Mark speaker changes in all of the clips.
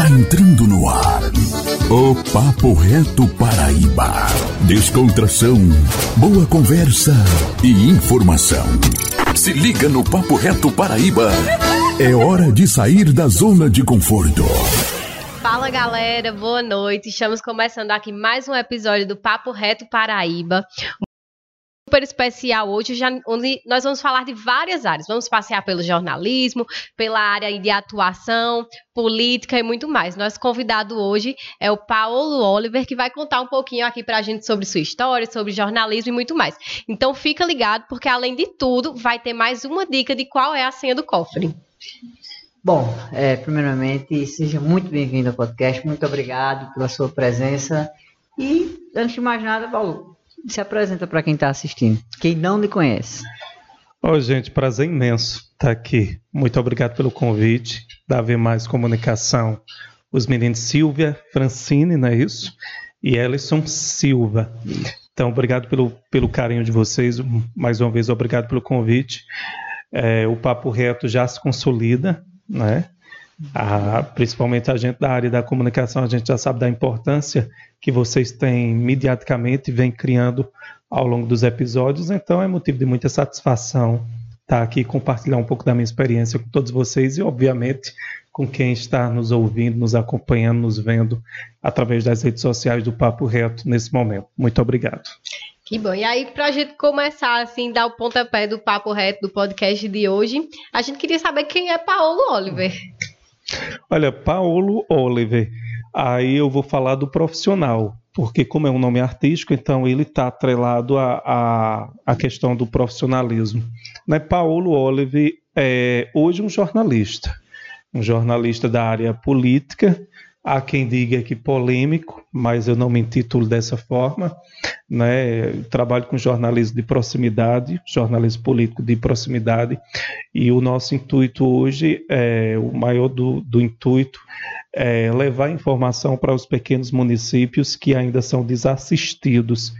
Speaker 1: Está entrando no ar o Papo Reto Paraíba. Descontração, boa conversa e informação. Se liga no Papo Reto Paraíba. É hora de sair da zona de conforto.
Speaker 2: Fala galera, boa noite. Estamos começando aqui mais um episódio do Papo Reto Paraíba super especial hoje, já, onde nós vamos falar de várias áreas. Vamos passear pelo jornalismo, pela área de atuação, política e muito mais. Nosso convidado hoje é o Paulo Oliver, que vai contar um pouquinho aqui para a gente sobre sua história, sobre jornalismo e muito mais. Então fica ligado, porque além de tudo, vai ter mais uma dica de qual é a senha do cofre.
Speaker 3: Bom, é, primeiramente, seja muito bem-vindo ao podcast. Muito obrigado pela sua presença. E, antes de mais nada, Paulo, se apresenta para quem está assistindo, quem não lhe conhece.
Speaker 4: Oi, gente, prazer imenso estar aqui. Muito obrigado pelo convite da V Mais Comunicação. Os meninos Silvia Francine, não é isso? E Ellison Silva. Então, obrigado pelo, pelo carinho de vocês. Mais uma vez, obrigado pelo convite. É, o Papo Reto já se consolida, né? Ah, principalmente a gente da área da comunicação, a gente já sabe da importância que vocês têm mediaticamente vem criando ao longo dos episódios, então é motivo de muita satisfação estar aqui compartilhar um pouco da minha experiência com todos vocês e, obviamente, com quem está nos ouvindo, nos acompanhando, nos vendo através das redes sociais do Papo Reto nesse momento. Muito obrigado.
Speaker 2: Que bom. E aí, para a gente começar, assim, dar o pontapé do Papo Reto do podcast de hoje, a gente queria saber quem é Paulo Oliver.
Speaker 4: Olha, Paulo Oliver Aí eu vou falar do profissional, porque como é um nome artístico, então ele está atrelado à, a questão do profissionalismo. Né? Paulo Olive é hoje um jornalista, um jornalista da área política, Há quem diga que polêmico, mas eu não me intitulo dessa forma. Né? Trabalho com jornalismo de proximidade, jornalismo político de proximidade, e o nosso intuito hoje, é, o maior do, do intuito, é levar informação para os pequenos municípios que ainda são desassistidos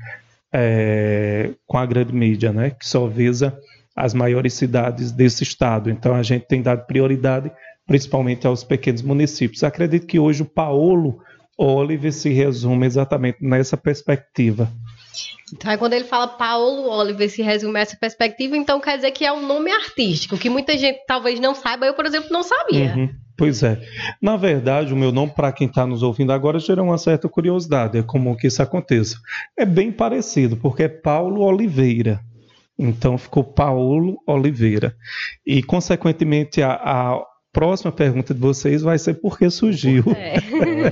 Speaker 4: é, com a grande mídia, né? que só visa as maiores cidades desse estado. Então a gente tem dado prioridade principalmente aos pequenos municípios. Acredito que hoje o Paulo Olive se resume exatamente nessa perspectiva.
Speaker 2: Então, quando ele fala Paulo Oliver se resume a essa perspectiva, então quer dizer que é um nome artístico, que muita gente talvez não saiba, eu, por exemplo, não sabia. Uhum,
Speaker 4: pois é. Na verdade, o meu nome, para quem está nos ouvindo agora, gera uma certa curiosidade, é comum que isso aconteça. É bem parecido, porque é Paulo Oliveira. Então ficou Paulo Oliveira. E, consequentemente, a, a próxima pergunta de vocês vai ser por que surgiu. É.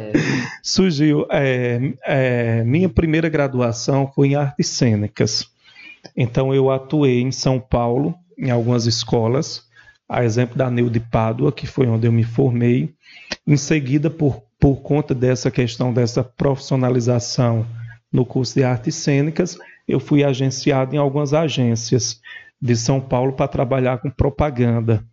Speaker 4: surgiu. É, é, minha primeira graduação foi em artes cênicas. Então eu atuei em São Paulo, em algumas escolas, a exemplo da Neu de Pádua, que foi onde eu me formei. Em seguida, por, por conta dessa questão dessa profissionalização no curso de artes cênicas, eu fui agenciado em algumas agências de São Paulo para trabalhar com propaganda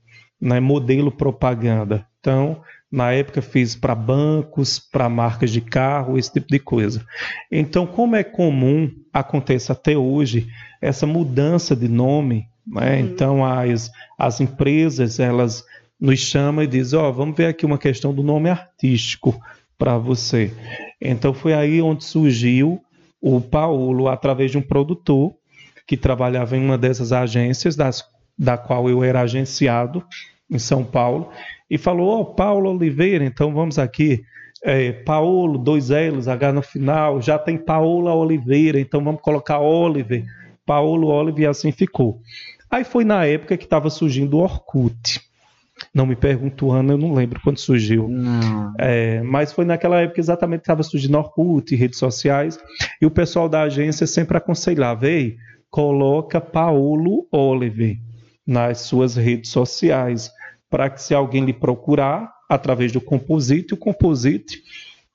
Speaker 4: né, modelo propaganda. Então, na época fiz para bancos, para marcas de carro, esse tipo de coisa. Então, como é comum, acontece até hoje, essa mudança de nome, né? Uhum. então as, as empresas elas nos chamam e dizem, ó, oh, vamos ver aqui uma questão do nome artístico para você. Então foi aí onde surgiu o Paulo através de um produtor que trabalhava em uma dessas agências das da qual eu era agenciado em São Paulo, e falou: Ó, oh, Paulo Oliveira, então vamos aqui. É, Paulo, dois L's, H no final, já tem Paola Oliveira, então vamos colocar Oliver, Paulo Oliver, e assim ficou. Aí foi na época que estava surgindo o Orkut. Não me pergunto o ano, eu não lembro quando surgiu. É, mas foi naquela época exatamente que estava surgindo Orkut, redes sociais, e o pessoal da agência sempre aconselhava, ei, coloca Paulo Oliver nas suas redes sociais, para que se alguém lhe procurar através do Composite, o Composite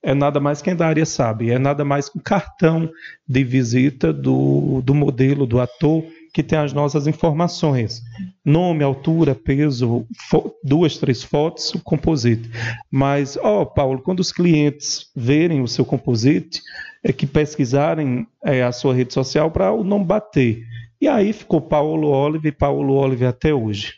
Speaker 4: é nada mais quem da área sabe, é nada mais que um cartão de visita do, do modelo, do ator, que tem as nossas informações. Nome, altura, peso, duas, três fotos, o composite. Mas, ó, oh, Paulo, quando os clientes verem o seu composite, é que pesquisarem é, a sua rede social para o nome bater. E aí ficou Paulo Olive e Paulo Olive até hoje.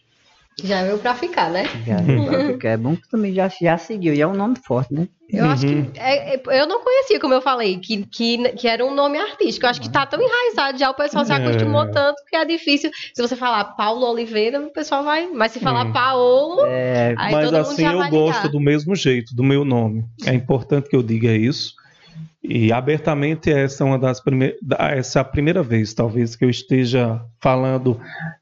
Speaker 2: Já veio pra ficar, né?
Speaker 3: Já veio pra ficar. É bom que também já, já seguiu. E é um nome forte, né?
Speaker 2: Eu acho
Speaker 4: Uhum.
Speaker 2: que. é- é- eu não conhecia, como eu falei, que, que, que era um nome artístico. Eu acho que tá tão enraizado já, o pessoal se
Speaker 4: É.
Speaker 2: acostumou tanto que é difícil. Se você falar Paulo Oliveira, o pessoal vai. Mas se falar
Speaker 4: Hum.
Speaker 2: Paolo,
Speaker 3: É,
Speaker 2: aí
Speaker 4: Mas
Speaker 2: todo mundo
Speaker 4: assim
Speaker 2: já
Speaker 4: eu
Speaker 2: vai
Speaker 4: gosto
Speaker 2: ligar.
Speaker 4: do mesmo jeito, do meu nome. É importante que eu diga isso. E abertamente essa é uma das primeiras, essa é a primeira vez, talvez, que eu esteja falando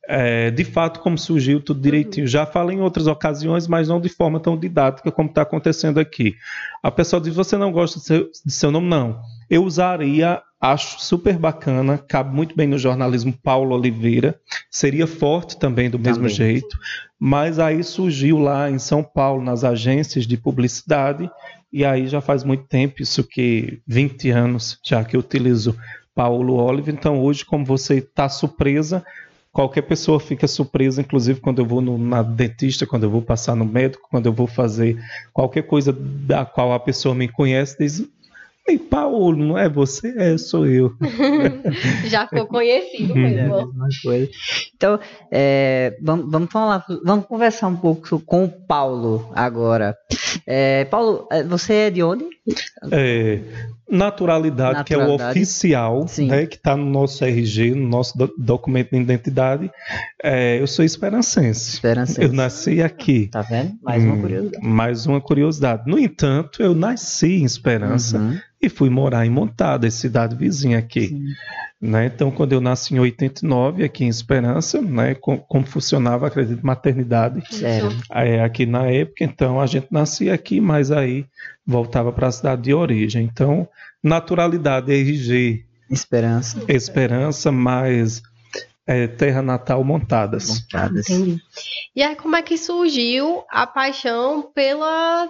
Speaker 4: é, de fato como surgiu tudo direitinho. Já falei em outras ocasiões, mas não de forma tão didática como está acontecendo aqui. A pessoa diz: você não gosta de seu, de seu nome? Não. Eu usaria, acho super bacana, cabe muito bem no jornalismo Paulo Oliveira, seria forte também do mesmo
Speaker 3: Também.
Speaker 4: jeito, mas aí surgiu lá em São Paulo, nas agências de publicidade, e aí já faz muito tempo, isso que 20 anos já que eu utilizo Paulo Oliver, então hoje, como você está surpresa, qualquer pessoa fica surpresa, inclusive quando eu vou no, na dentista, quando eu vou passar no médico, quando eu vou fazer qualquer coisa da qual a pessoa me conhece, diz. Ei, Paulo, não é você? É, sou eu.
Speaker 2: já ficou conhecido
Speaker 3: é a
Speaker 2: mesmo.
Speaker 3: mesma coisa. Então, é, vamos, vamos falar, vamos conversar um pouco com o Paulo agora. É, Paulo, é, você é de onde?
Speaker 4: É, naturalidade, que é o
Speaker 3: Naturalidade.
Speaker 4: oficial,
Speaker 3: Sim.
Speaker 4: né, que está no nosso RG, no nosso do- documento de identidade. É, eu sou esperancense.
Speaker 3: Esperança.
Speaker 4: Eu nasci aqui.
Speaker 3: Tá vendo? Mais uma
Speaker 4: Hum,
Speaker 3: curiosidade.
Speaker 4: Mais uma curiosidade. No entanto, eu nasci em Esperança
Speaker 3: Uhum.
Speaker 4: E fui morar em Montada, cidade vizinha aqui.
Speaker 3: Sim.
Speaker 4: né? Então, quando eu nasci em 89, aqui em Esperança, né, com- como funcionava, acredito, maternidade é, aqui na época, então a gente nascia aqui, mas aí voltava para a cidade de origem. Então, naturalidade, RG,
Speaker 3: Esperança.
Speaker 4: Esperança, mais é, Terra Natal montadas.
Speaker 3: Montadas.
Speaker 2: Entendi. E aí, como é que surgiu a paixão pela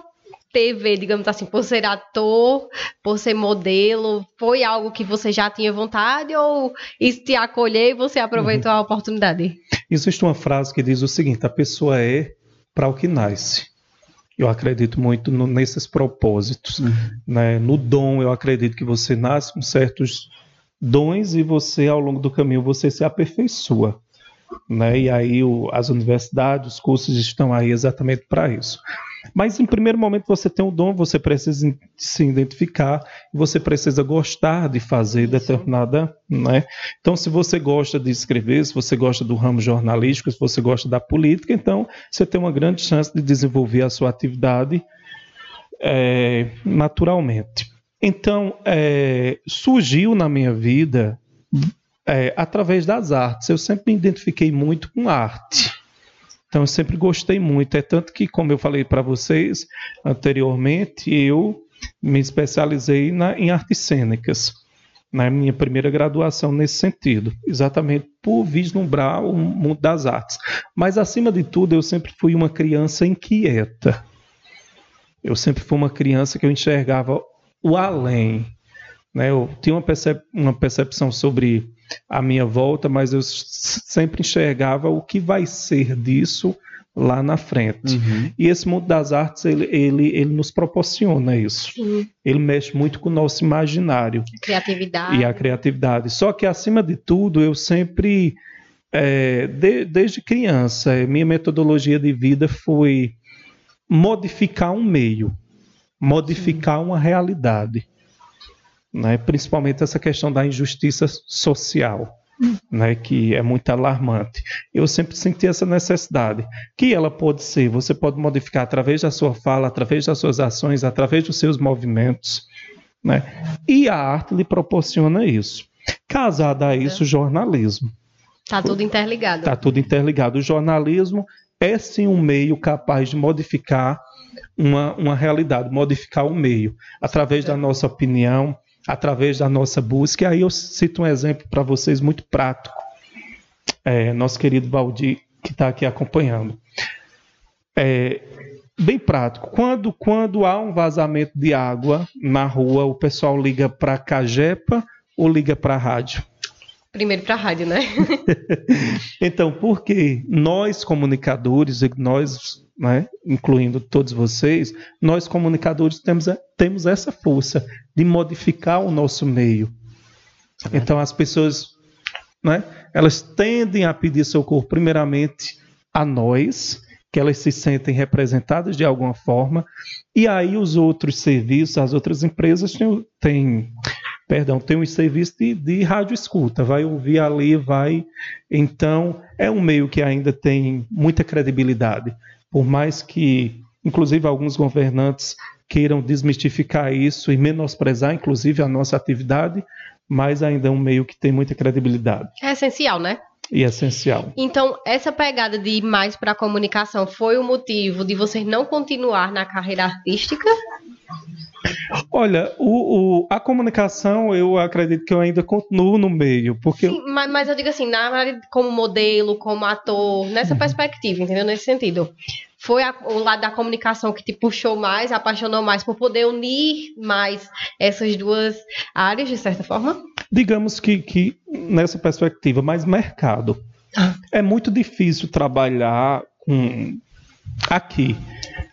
Speaker 2: TV, digamos assim, por ser ator, por ser modelo? Foi algo que você já tinha vontade ou isso te acolheu e você aproveitou a oportunidade?
Speaker 4: Existe uma frase que diz o seguinte: a pessoa é para o que nasce. Eu acredito muito no- nesses propósitos.
Speaker 3: Uhum.
Speaker 4: né? No dom, eu acredito que você nasce com certos dons e você, ao longo do caminho, você se aperfeiçoa. Né? E aí o- as universidades, os cursos estão aí exatamente para isso. Mas em primeiro momento você tem um dom, você precisa se identificar, você precisa gostar de fazer determinada, né? Então, se você gosta de escrever, se você gosta do ramo jornalístico, se você gosta da política, então você tem uma grande chance de desenvolver a sua atividade é, naturalmente. Então, é, surgiu na minha vida é, através das artes. Eu sempre me identifiquei muito com arte. Então, eu sempre gostei muito. É tanto que, como eu falei para vocês anteriormente, eu me especializei na, em artes cênicas. Na minha primeira graduação nesse sentido, exatamente por vislumbrar o mundo das artes. Mas, acima de tudo, eu sempre fui uma criança inquieta. Eu sempre fui uma criança que eu enxergava o além. Né? Eu tinha uma, percep uma percepção sobre a minha volta, mas eu sempre enxergava o que vai ser disso lá na frente.
Speaker 3: Uhum.
Speaker 4: E esse mundo das artes, ele, ele, ele nos proporciona isso.
Speaker 2: Sim.
Speaker 4: Ele mexe muito com o nosso imaginário
Speaker 2: Criatividade.
Speaker 4: e a criatividade. Só que, acima de tudo, eu sempre, é, de- desde criança, eh, minha metodologia de vida foi modificar um meio, modificar uma realidade. Né? Principalmente essa questão da injustiça social. Né, que é muito alarmante. Eu sempre senti essa necessidade. Que ela pode ser, você pode modificar através da sua fala, através das suas ações, através dos seus movimentos. Né? E a arte lhe proporciona isso. Casada a isso, o jornalismo.
Speaker 2: Tá tudo interligado.
Speaker 4: Está tudo interligado. O jornalismo é sim um meio capaz de modificar uma, uma realidade, modificar o meio, através da nossa opinião, através da nossa busca. E aí eu cito um exemplo para vocês muito prático. É, nosso querido Valdir, que está aqui acompanhando. É, bem prático. Quando, quando há um vazamento de água na rua, o pessoal liga para a Cagepa ou liga para a rádio?
Speaker 2: Primeiro pra rádio, né?
Speaker 4: Então, porque nós comunicadores, nós, né, incluindo todos vocês, nós comunicadores temos, temos essa força de modificar o nosso meio. Então, as pessoas, né, elas tendem a pedir socorro primeiramente a nós, que elas se sentem representadas de alguma forma, e aí os outros serviços, as outras empresas têm, têm perdão, tem um serviço de, de rádio escuta, vai ouvir ali, vai. Então, é um meio que ainda tem muita credibilidade, por mais que, inclusive, alguns governantes queiram desmistificar isso e menosprezar, inclusive, a nossa atividade, mas ainda é um meio que tem muita credibilidade.
Speaker 2: É essencial, né?
Speaker 4: E essencial.
Speaker 2: Então, essa pegada de ir mais para a comunicação foi o motivo de vocês não continuar na carreira artística?
Speaker 4: Olha, o, o, a comunicação eu acredito que eu ainda continuo no meio, porque
Speaker 2: Sim, mas, mas, eu digo assim, na como modelo, como ator, nessa uhum. perspectiva, entendeu? Nesse sentido. Foi a, o lado da comunicação que te puxou mais, apaixonou mais por poder unir mais essas duas áreas, de certa forma?
Speaker 4: Digamos que, que nessa perspectiva, mais mercado. Ah. É muito difícil trabalhar com aqui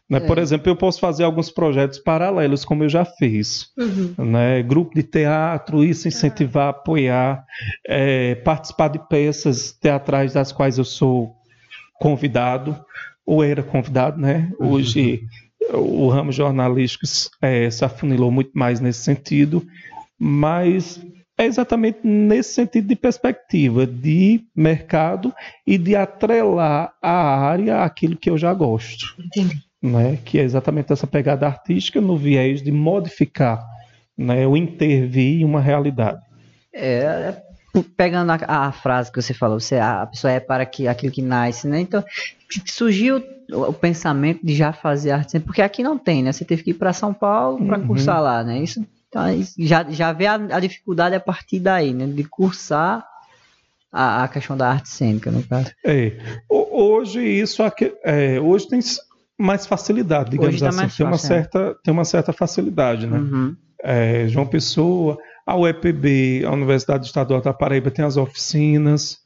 Speaker 4: né? É. Por exemplo, eu posso fazer alguns projetos paralelos, como eu já fiz. Uhum. Né? Grupo de teatro, isso incentivar, ah. apoiar, é, participar de peças teatrais das quais eu sou convidado, ou era convidado, né? Uhum. Hoje o ramo jornalístico é, se afunilou muito mais nesse sentido, mas é exatamente nesse sentido de perspectiva, de mercado e de atrelar a área àquilo que eu já gosto. Entendi né, que é exatamente essa pegada artística no viés de modificar, né, o intervir em uma realidade.
Speaker 3: É, é pegando a, a, frase que você falou, você, a pessoa é para que, aquilo que nasce, né? Então, surgiu o, o pensamento de já fazer arte, porque aqui não tem, né? Você teve que ir para São Paulo para uhum. cursar lá, né? Isso, então, já, já vê a, a, dificuldade a partir daí, né? De cursar a, a questão da arte cênica, no caso.
Speaker 4: É, hoje isso aqui, é, hoje tem mais facilidade, digamos tá assim. tem, uma fácil, é. certa, tem uma certa facilidade, né? Uhum. É, João Pessoa, a UEPB, a Universidade Estadual da Paraíba tem as oficinas,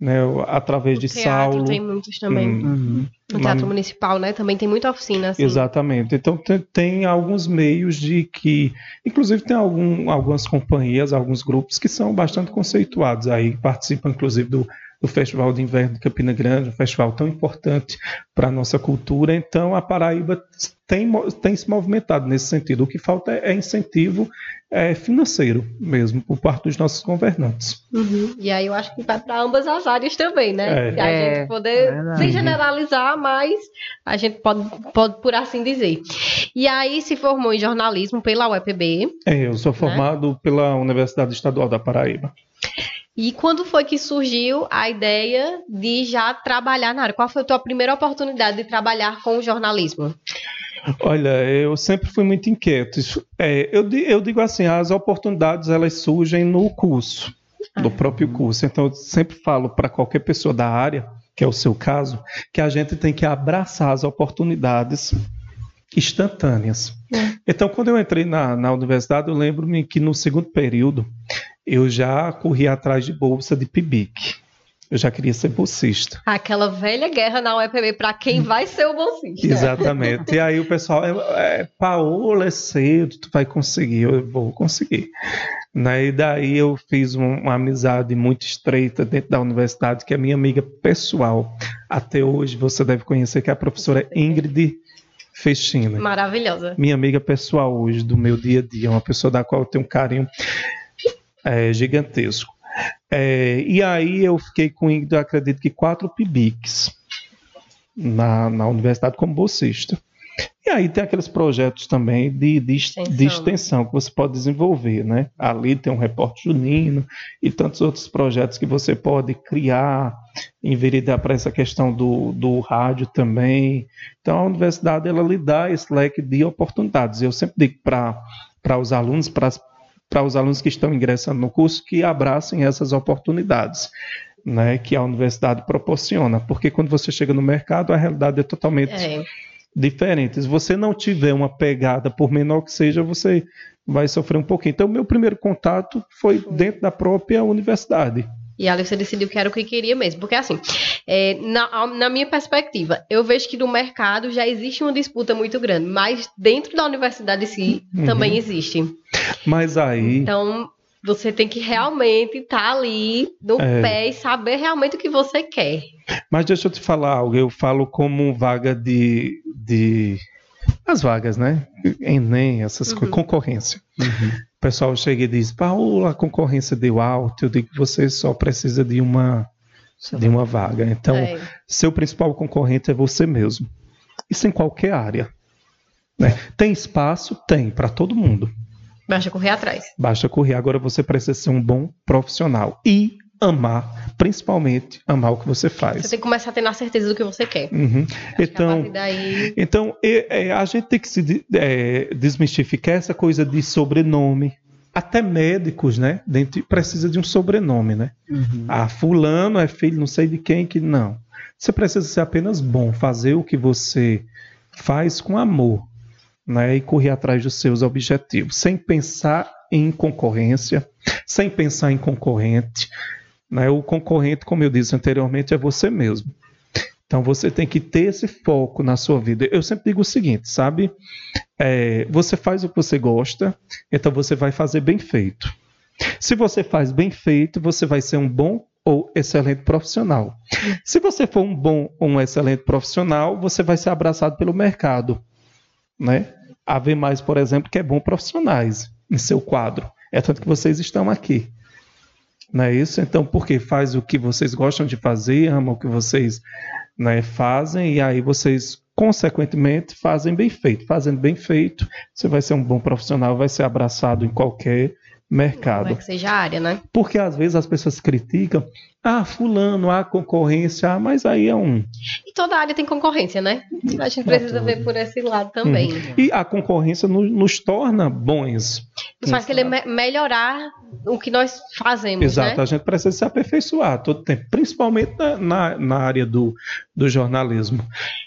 Speaker 4: né, através o de teatro Saulo.
Speaker 2: tem muitos também. Uhum. No Teatro Na... Municipal, né? Também tem muita oficina. Assim.
Speaker 4: Exatamente. Então tem, tem, alguns meios de que, inclusive tem algum, algumas companhias, alguns grupos que são bastante conceituados aí, participam inclusive do do Festival de Inverno de Campina Grande, um festival tão importante para a nossa cultura. Então, a Paraíba tem, tem se movimentado nesse sentido. O que falta é, é incentivo é, financeiro mesmo, por parte dos nossos governantes.
Speaker 2: Uhum. E aí eu acho que vai para ambas as áreas também, né? É. a é, gente poder, é sem generalizar, mas a gente pode, pode, por assim dizer. E aí se formou em jornalismo pela UEPB.
Speaker 4: É, eu sou né? formado né? pela Universidade Estadual da Paraíba.
Speaker 2: E quando foi que surgiu a ideia de já trabalhar na área? Qual foi a tua primeira oportunidade de trabalhar com o jornalismo?
Speaker 4: Olha, eu sempre fui muito inquieto. É, eu, eu, digo assim, as oportunidades elas surgem no curso, no ah. próprio curso. Então eu sempre falo para qualquer pessoa da área, que é o seu caso, que a gente tem que abraçar as oportunidades instantâneas. É. Então, quando eu entrei na, na universidade, eu lembro-me que no segundo período eu já corri atrás de bolsa de PIBIC. Eu já queria ser bolsista.
Speaker 2: Aquela velha guerra na UEPB para quem vai ser o bolsista.
Speaker 4: Exatamente. E aí o pessoal, é, é, Paola, é cedo, tu vai conseguir. Eu vou conseguir. Né? E daí eu fiz uma, uma amizade muito estreita dentro da universidade, que é minha amiga pessoal. Até hoje você deve conhecer, que é a professora Ingrid Fechina.
Speaker 2: Maravilhosa.
Speaker 4: Minha amiga pessoal hoje, do meu dia a dia, uma pessoa da qual eu tenho um carinho é, gigantesco. É, e aí eu fiquei com, eu acredito que quatro PIBICs na, na universidade como bolsista. E aí tem aqueles projetos também de, de, extensão. de, extensão que você pode desenvolver, né? Ali tem um repórter junino e tantos outros projetos que você pode criar, enveredar para essa questão do, do rádio também. Então a universidade ela lhe dá esse leque de oportunidades. Eu sempre digo para os alunos, para os alunos que estão ingressando no curso que abracem essas oportunidades. Né, que a universidade proporciona, porque quando você chega no mercado, a realidade é totalmente é. Diferente. Se você não tiver uma pegada, por menor que seja, você vai sofrer um pouquinho. Então, meu primeiro contato foi dentro da própria universidade.
Speaker 2: E ali você decidiu que era o que queria mesmo. Porque, assim, é, na, na, minha perspectiva, eu vejo que no mercado já existe uma disputa muito grande, mas dentro da universidade em si uhum. também existe.
Speaker 4: Mas aí.
Speaker 2: Então, Você tem que realmente estar tá ali no
Speaker 4: É.
Speaker 2: pé e saber realmente o que você quer.
Speaker 4: Mas deixa eu te falar algo. Eu falo como vaga de. de as vagas, né? Enem, essas coisas, concorrência. O pessoal chega e diz: Paulo, a concorrência deu alto. Eu digo que você só precisa de uma, de uma vaga. Então,
Speaker 2: É.
Speaker 4: seu principal concorrente é você mesmo. Isso em qualquer área. né? Tem espaço? Tem, para todo mundo.
Speaker 2: Basta correr atrás.
Speaker 4: Basta correr. Agora você precisa ser um bom profissional. E amar, principalmente, amar o que você faz.
Speaker 2: Você tem que começar tendo a certeza do que você quer.
Speaker 4: Uhum.
Speaker 2: Acho que a
Speaker 4: Então,
Speaker 2: daí.
Speaker 4: então e- é, a gente tem que se é, desmistificar essa coisa de sobrenome. Até médicos, né? Dentro, precisa de um sobrenome, né?
Speaker 3: Uhum.
Speaker 4: Ah, fulano é filho não sei de quem que não. Você precisa ser apenas bom, fazer o que você faz com amor, né? E correr atrás dos seus objetivos, sem pensar em concorrência, sem pensar em concorrente. Né? O concorrente, como eu disse anteriormente, é você mesmo. Então você tem que ter esse foco na sua vida. Eu sempre digo o seguinte, sabe? É, você faz o que você gosta, então você vai fazer bem feito. Se você faz bem feito, você vai ser um bom ou excelente profissional. Se você for um bom ou um excelente profissional, você vai ser abraçado pelo mercado, né? A ver mais, por exemplo, que é bom profissionais em seu quadro. É tanto que vocês estão aqui. Não é isso? Então, porque faz o que vocês gostam de fazer, amam o que vocês né, fazem, e aí vocês, consequentemente, fazem bem feito. Fazendo bem feito, você vai ser um bom profissional, vai ser abraçado em qualquer
Speaker 2: Como
Speaker 4: mercado.
Speaker 2: é que seja a área, né?
Speaker 4: Porque às vezes as pessoas criticam, ah, fulano, há concorrência, ah, mas aí é um.
Speaker 2: E toda área tem concorrência, né? A gente precisa ver por esse lado também.
Speaker 4: E a concorrência nos, nos torna bons.
Speaker 2: Nos faz querer me- melhorar o que nós fazemos,
Speaker 4: Exato,
Speaker 2: né?
Speaker 4: a gente precisa se aperfeiçoar todo tempo, principalmente na, na, na área do, do jornalismo.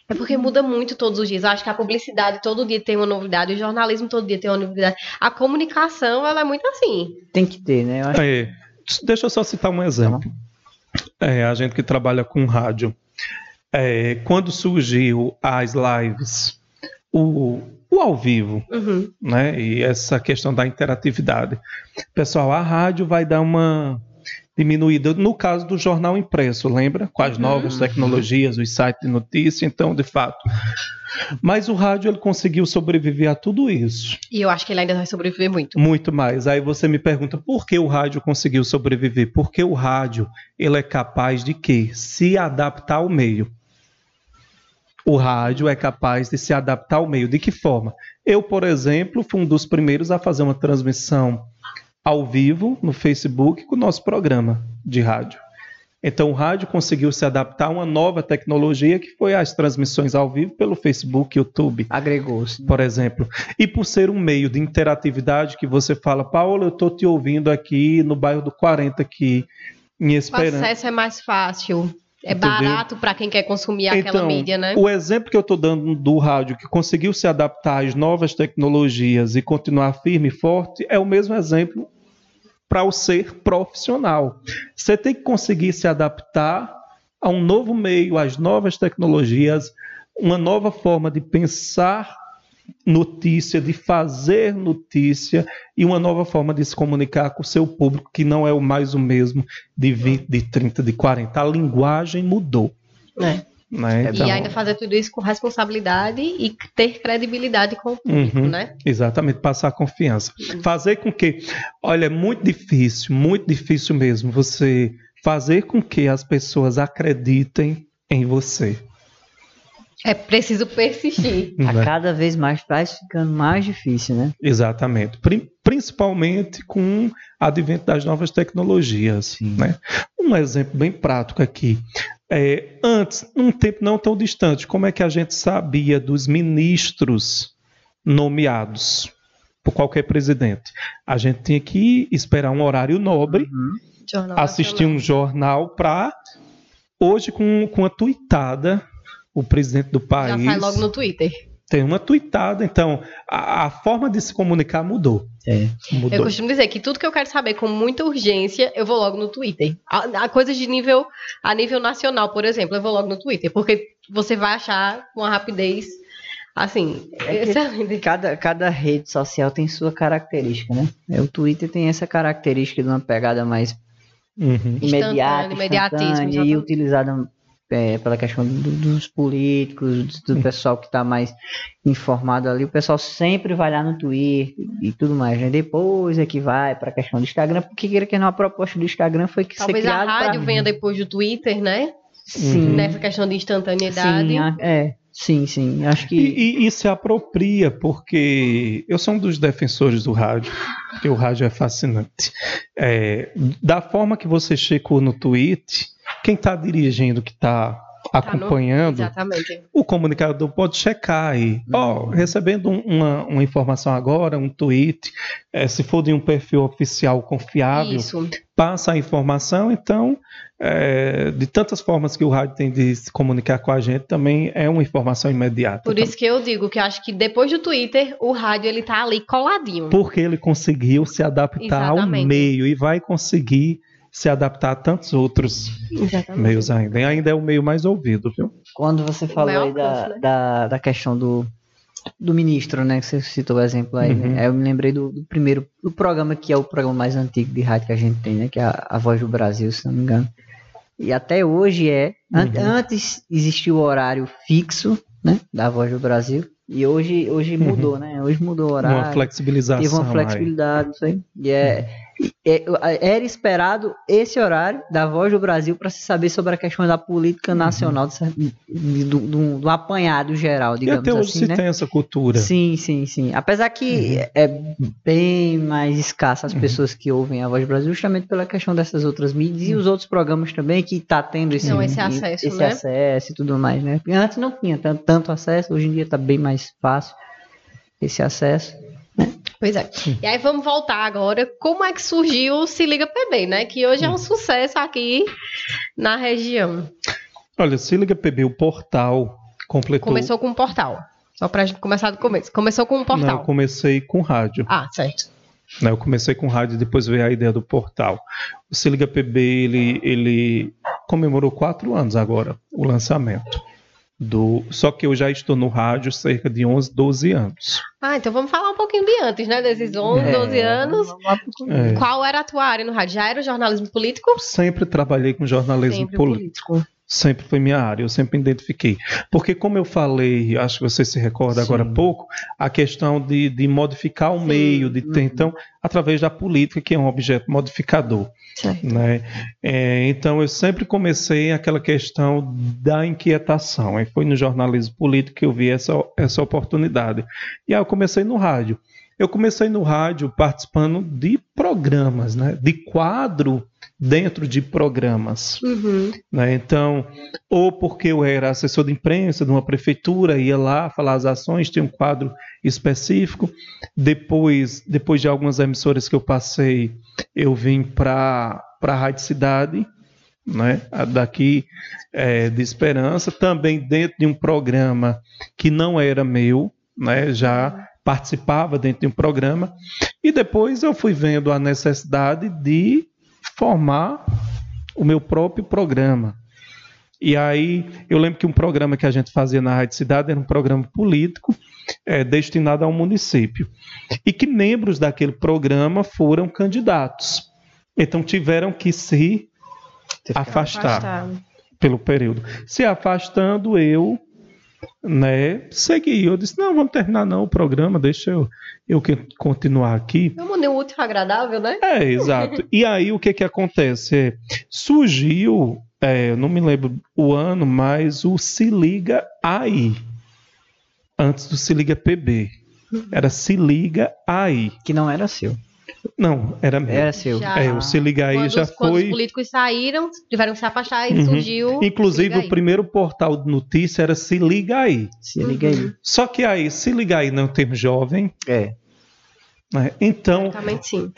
Speaker 2: É porque muda muito todos os dias. Eu acho que a publicidade todo dia tem uma novidade, o jornalismo todo dia tem uma novidade. A comunicação, ela é muito assim.
Speaker 3: Tem que ter, né? Eu acho
Speaker 4: É, deixa eu só citar um exemplo. É, a gente que trabalha com rádio. É, quando surgiu as lives, o, o ao vivo,
Speaker 2: Uhum.
Speaker 4: né? E essa questão da interatividade. Pessoal, a rádio vai dar uma diminuída no caso do jornal impresso, lembra? Com as
Speaker 2: Uhum.
Speaker 4: novas tecnologias, os sites de notícia, então, de fato. Mas o rádio ele conseguiu sobreviver a tudo isso,
Speaker 2: E eu acho que ele ainda vai sobreviver muito.
Speaker 4: muito mais. Aí você me pergunta, por que o rádio conseguiu sobreviver? Porque o rádio, ele é capaz de quê? Se adaptar ao meio. O rádio é capaz de se adaptar ao meio. De que forma? Eu, por exemplo, fui um dos primeiros a fazer uma transmissão ao vivo no Facebook com o nosso programa de rádio. Então, o rádio conseguiu se adaptar a uma nova tecnologia que foi as transmissões ao vivo pelo Facebook, YouTube
Speaker 3: agregou-se.
Speaker 4: por exemplo. E por ser um meio de interatividade que você fala, Paulo, eu estou te ouvindo aqui no bairro do 40 aqui em
Speaker 2: O
Speaker 4: Esperança.
Speaker 2: acesso é mais fácil. É
Speaker 4: Entendeu?
Speaker 2: barato para quem quer consumir aquela
Speaker 4: Então,
Speaker 2: mídia, né?
Speaker 4: o exemplo que eu estou dando do rádio que conseguiu se adaptar às novas tecnologias e continuar firme e forte é o mesmo exemplo para o ser profissional. Você tem que conseguir se adaptar a um novo meio, às novas tecnologias, uma nova forma de pensar notícia, de fazer notícia e uma nova forma de se comunicar com o seu público que não é o mais o mesmo de 20, de 30, de 40. A linguagem mudou.
Speaker 2: É.
Speaker 4: Né? Então,
Speaker 2: E ainda fazer tudo isso com responsabilidade e ter credibilidade com o público,
Speaker 4: Uhum.
Speaker 2: né?
Speaker 4: Exatamente, passar confiança. Fazer com que, olha, é muito difícil, muito difícil mesmo você fazer com que as pessoas acreditem em você.
Speaker 2: É preciso persistir.
Speaker 3: A
Speaker 4: né?
Speaker 3: cada vez mais vai ficando mais difícil, né?
Speaker 4: Exatamente. Pri- Principalmente com o advento das novas tecnologias. Né? Um exemplo bem prático aqui. É, antes, num tempo não tão distante, como é que a gente sabia dos ministros nomeados por qualquer presidente? A gente tinha que esperar um horário nobre,
Speaker 2: Jornal
Speaker 4: assistir um jornal para. Hoje, com, com a tuitada, o presidente do
Speaker 2: Já
Speaker 4: país
Speaker 2: sai logo no Twitter.
Speaker 4: tem uma tuitada. Então, a, a forma de se comunicar mudou.
Speaker 3: É.
Speaker 4: Mudou.
Speaker 2: Eu costumo dizer que tudo que eu quero saber com muita urgência, eu vou logo no Twitter. A, a coisas de nível a nível nacional, por exemplo, eu vou logo no Twitter, porque você vai achar com a rapidez Assim,
Speaker 3: É. Cada, cada rede social tem sua característica, né? É, O Twitter tem essa característica de uma pegada mais
Speaker 4: Uhum.
Speaker 3: imediata,
Speaker 2: imediatismo,
Speaker 3: instantânea e utilizada é, pela questão do- dos políticos, do pessoal que está mais informado ali. O pessoal sempre vai lá no Twitter e tudo mais, né? Depois é que vai para a questão do Instagram, porque queira que não, a proposta do Instagram foi que
Speaker 2: Talvez
Speaker 3: ser
Speaker 2: a rádio
Speaker 3: pra-
Speaker 2: venha depois do Twitter, né?
Speaker 3: Sim,
Speaker 2: Nessa questão de instantaneidade.
Speaker 3: sim, é, sim, sim. Acho que
Speaker 4: E, e- e se apropria, porque eu sou um dos defensores do rádio, porque o rádio é fascinante. É, da forma que você chegou no tweet, quem está dirigindo, que está
Speaker 2: Tá no-
Speaker 4: acompanhando,
Speaker 2: Exatamente.
Speaker 4: o comunicador pode checar aí. Ó, recebendo um- uma, uma informação agora, um tweet, é, se for de um perfil oficial confiável,
Speaker 2: Isso.
Speaker 4: passa a informação, então, é, de tantas formas que o rádio tem de se comunicar com a gente, também é uma informação imediata.
Speaker 2: Por isso que eu digo que eu acho que depois do Twitter, o rádio ele tá ali coladinho.
Speaker 4: Porque ele conseguiu se adaptar ao
Speaker 2: Exatamente.
Speaker 4: meio e vai conseguir se adaptar a tantos outros
Speaker 2: Exatamente.
Speaker 4: meios ainda. E ainda é o meio mais ouvido, viu?
Speaker 3: Quando você falou aí da,
Speaker 2: né?
Speaker 3: da, da questão do, do ministro, né? Que você citou o exemplo aí,
Speaker 4: Uhum.
Speaker 3: né? Aí eu me lembrei do, do primeiro do programa que é o programa mais antigo de rádio que a gente tem, né? Que é a, a Voz do Brasil, se não me engano. E até hoje é. an-
Speaker 4: Uhum.
Speaker 3: Antes existia o horário fixo, né? Da Voz do Brasil. E hoje, hoje
Speaker 4: Uhum.
Speaker 3: mudou, né? Hoje mudou o horário.
Speaker 4: uma flexibilização.
Speaker 3: Teve uma
Speaker 4: aí.
Speaker 3: flexibilidade, isso aí. E é, é- era esperado esse horário da Voz do Brasil para se saber sobre a questão da
Speaker 4: Uhum.
Speaker 3: política nacional, de cer- de- do, do- do apanhado geral,
Speaker 4: E
Speaker 3: digamos
Speaker 4: até hoje
Speaker 3: assim,
Speaker 4: se
Speaker 3: né?
Speaker 4: tem essa cultura.
Speaker 3: Sim, sim, sim. Apesar que é bem mais escasso
Speaker 4: Uhum.
Speaker 3: as pessoas que ouvem a Voz do Brasil, justamente pela questão dessas outras mídias e os outros programas também que tá tendo esse,
Speaker 2: esse acesso,
Speaker 3: esse
Speaker 2: né?
Speaker 3: acesso e tudo mais, né? Antes não tinha tanto, tanto acesso, hoje em dia tá bem mais fácil esse acesso.
Speaker 2: Pois é. E aí vamos voltar agora. Como é que surgiu o Se Liga PB, né? Que hoje é um sucesso aqui na região.
Speaker 4: Olha, se liga PB, o portal completou.
Speaker 2: Começou com um portal. Só pra gente começar do começo. Começou com um
Speaker 4: Não, eu
Speaker 2: portal.
Speaker 4: comecei com rádio.
Speaker 2: Ah, certo.
Speaker 4: Eu comecei com rádio e depois veio a ideia do portal. O Se Liga PB, ele, ele comemorou quatro anos agora, o lançamento. Do, só que eu já estou no rádio cerca de 11, 12 anos.
Speaker 2: Ah, então vamos falar um pouquinho de antes, né? Desses 11,
Speaker 3: É,
Speaker 2: 12 anos.
Speaker 4: É.
Speaker 2: Qual era a tua área no rádio? Já era o jornalismo político?
Speaker 4: Sempre trabalhei com jornalismo
Speaker 2: Sempre
Speaker 4: político. Sempre foi minha área, eu sempre identifiquei. Porque, como eu falei, acho que você se recorda agora há
Speaker 3: Sim.
Speaker 4: pouco, a questão de, de modificar o
Speaker 2: Sim.
Speaker 4: meio, de ter,
Speaker 3: Uhum.
Speaker 4: então, através da política, que é um objeto modificador. Né? É, então eu sempre comecei aquela questão da inquietação. Aí foi no jornalismo político que eu vi essa, essa oportunidade. E aí eu comecei no rádio. Eu comecei no rádio participando de programas, né? de quadro dentro de programas.
Speaker 2: Uhum.
Speaker 4: né? Então, ou porque eu era assessor de imprensa de uma prefeitura, ia lá falar as ações, tinha um quadro específico. Depois, depois de algumas emissoras que eu passei, eu vim para a Rádio Cidade, né? daqui é, de Esperança, também dentro de um programa que não era meu, né? já participava dentro de um programa. E depois eu fui vendo a necessidade de formar o meu próprio programa. E aí eu lembro que um programa que a gente fazia na Rádio Cidade era um programa político é, destinado ao município. E que membros daquele programa foram candidatos. Então tiveram que se afastar
Speaker 2: Afastado.
Speaker 4: pelo período. Se afastando, eu né, segui. Eu disse, não, vamos terminar não o programa, deixa eu, eu que- continuar aqui.
Speaker 2: É um mundo útil e agradável, né?
Speaker 4: É, exato. E aí o que que acontece? É, surgiu, é, eu não me lembro o ano, mas o Se Liga Aí. Antes do Se Liga PB. Era Se Liga Aí.
Speaker 3: Que não era seu.
Speaker 4: Não, era meu.
Speaker 3: Era seu.
Speaker 2: Já.
Speaker 4: É, o Se Liga Aí
Speaker 2: quando,
Speaker 4: já
Speaker 2: os- quando os
Speaker 4: foi.
Speaker 2: políticos saíram, tiveram que se afastar e
Speaker 4: Uhum.
Speaker 2: surgiu.
Speaker 4: Inclusive, o primeiro portal de notícia era Se Liga Aí.
Speaker 3: Se liga aí.
Speaker 4: Só que aí, Se Liga Aí não tem jovem,
Speaker 3: É.
Speaker 4: né? Então,
Speaker 2: Exatamente sim.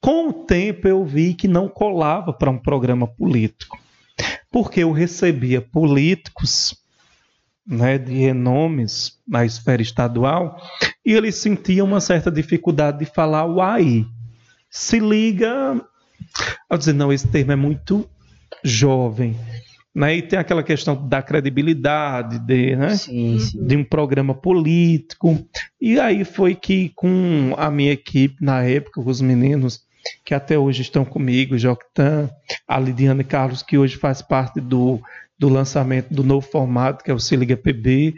Speaker 4: com o tempo eu vi que não colava para um programa político. Porque eu recebia políticos né, de renomes na esfera estadual e eles sentiam uma certa dificuldade de falar o aí. Se liga. Eu dizer, não, esse termo é muito jovem. Né? E tem aquela questão da credibilidade de, né?
Speaker 3: Sim, sim.
Speaker 4: de um programa político. E aí foi que, com a minha equipe, na época, com os meninos que até hoje estão comigo, Joctan, a Lidiane Carlos, que hoje faz parte do, do lançamento do novo formato, que é o Se Liga PB,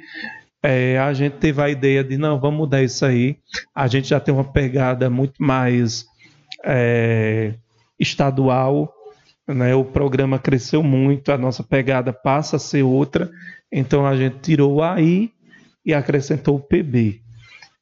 Speaker 4: é, a gente teve a ideia de, não, vamos mudar isso aí. A gente já tem uma pegada muito mais é, estadual, né? o programa cresceu muito, a nossa pegada passa a ser outra, então a gente tirou o AI e acrescentou o PB.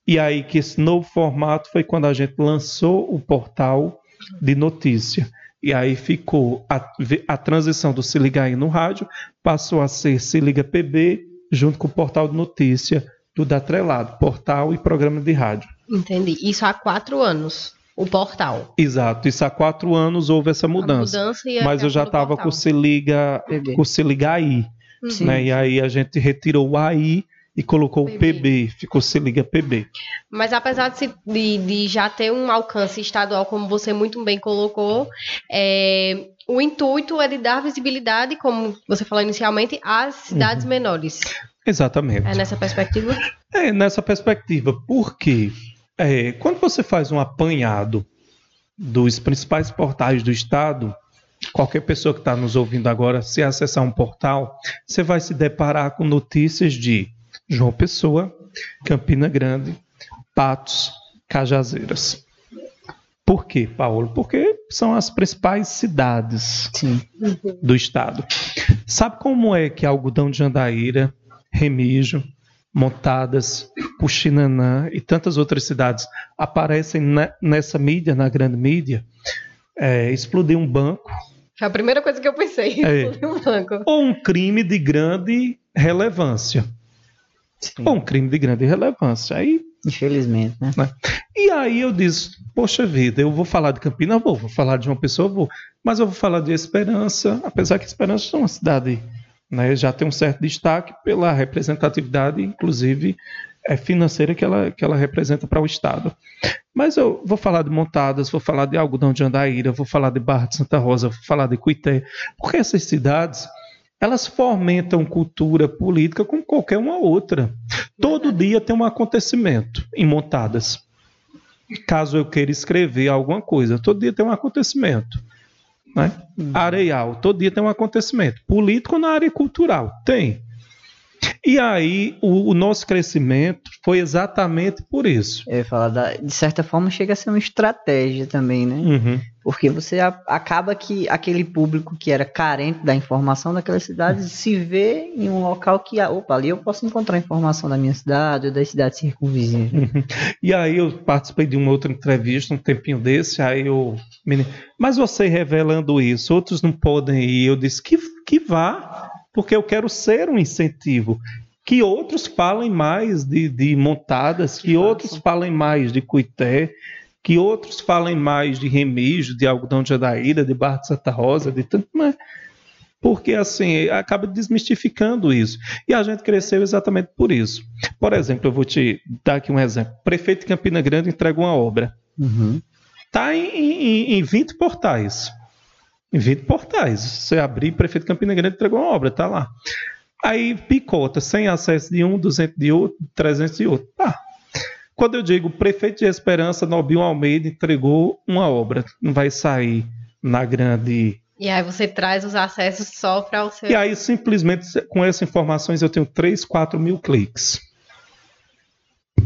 Speaker 4: E aí que esse novo formato foi quando a gente lançou o portal de notícia. E aí ficou a, a transição do Se Liga aí no rádio, passou a ser Se Liga PB, junto com o portal de notícia, tudo atrelado, portal e programa de rádio.
Speaker 2: Entendi. Isso há quatro anos, o portal.
Speaker 4: Exato, isso há quatro anos houve essa mudança.
Speaker 2: mudança
Speaker 4: mas eu já estava com o Se Liga,
Speaker 3: PB.
Speaker 4: com o Se Liga aí.
Speaker 2: Uhum.
Speaker 4: Né? E aí a gente retirou o AI e colocou o
Speaker 2: PB.
Speaker 4: PB, ficou Se Liga PB.
Speaker 2: Mas apesar de, de- de já ter um alcance estadual, como você muito bem colocou, é, o intuito é de dar visibilidade, como você falou inicialmente, às cidades
Speaker 4: Uhum.
Speaker 2: menores.
Speaker 4: Exatamente.
Speaker 2: É nessa perspectiva?
Speaker 4: É nessa perspectiva, porque é, quando você faz um apanhado dos principais portais do estado, qualquer pessoa que está nos ouvindo agora, se acessar um portal, você vai se deparar com notícias de João Pessoa, Campina Grande, Patos, Cajazeiras. Por quê, Paulo? Porque são as principais cidades
Speaker 3: Sim.
Speaker 4: do estado. Sabe como é que Algodão de Jandaíra, Remígio, Montadas, Puxinanã e tantas outras cidades aparecem ne- nessa mídia, na grande mídia? É, explodir um banco
Speaker 2: Foi a primeira coisa que eu pensei.
Speaker 4: É.
Speaker 2: no banco.
Speaker 4: ou um crime de grande relevância.
Speaker 3: sim.
Speaker 4: Ou um crime de grande relevância. Aí
Speaker 3: Infelizmente, né?
Speaker 4: E aí eu disse, poxa vida, eu vou falar de Campinas, vou, vou falar de uma pessoa, vou, mas eu vou falar de Esperança, apesar que Esperança é uma cidade, né, já tem um certo destaque pela representatividade, inclusive é, financeira que ela, que ela representa para o Estado. Mas eu vou falar de Montadas, vou falar de Algodão de Andaíra, vou falar de Barra de Santa Rosa, vou falar de Cuité, porque essas cidades, elas fomentam cultura política como qualquer uma outra. Todo dia tem um acontecimento em Montadas caso eu queira escrever alguma coisa. Todo dia tem um acontecimento. Né? Areial, todo dia tem um acontecimento. Político na área cultural, tem. E aí, o, o nosso crescimento foi exatamente por isso.
Speaker 3: Eu ia falar, da- de certa forma, chega a ser uma estratégia também, né?
Speaker 4: Uhum.
Speaker 3: Porque você a- acaba que aquele público que era carente da informação daquela cidade se vê em um local que, ah, opa, ali eu posso encontrar informação da minha cidade ou das cidades circunvizinhas.
Speaker 4: E aí eu participei de uma outra entrevista um tempinho desse, aí eu. menino, Mas você revelando isso, outros não podem ir. Eu disse que, que vá, porque eu quero ser um incentivo. Que outros falem mais de, de montadas, que
Speaker 3: Que
Speaker 4: outros falem mais de Cuité, que outros falem mais de Remígio, de Algodão de Adaíra, de Barra de Santa Rosa, de tanto. Mas, porque assim, acaba desmistificando isso. E a gente cresceu exatamente por isso. Por exemplo, eu vou te dar aqui um exemplo. Prefeito de Campina Grande entrega uma obra.
Speaker 3: Uhum.
Speaker 4: Está em, em, em 20 portais. Em 20 portais. Você abrir, prefeito de Campina Grande entregou uma obra, tá lá. Aí picota, sem acesso de um, 200 de outro, 300 de outro. Tá. Quando eu digo prefeito de Esperança, Nobinho Almeida entregou uma obra, não vai sair na grande.
Speaker 2: E aí você traz os acessos só para o seu.
Speaker 4: E aí, simplesmente, com essas informações, eu tenho 3, 4 mil cliques.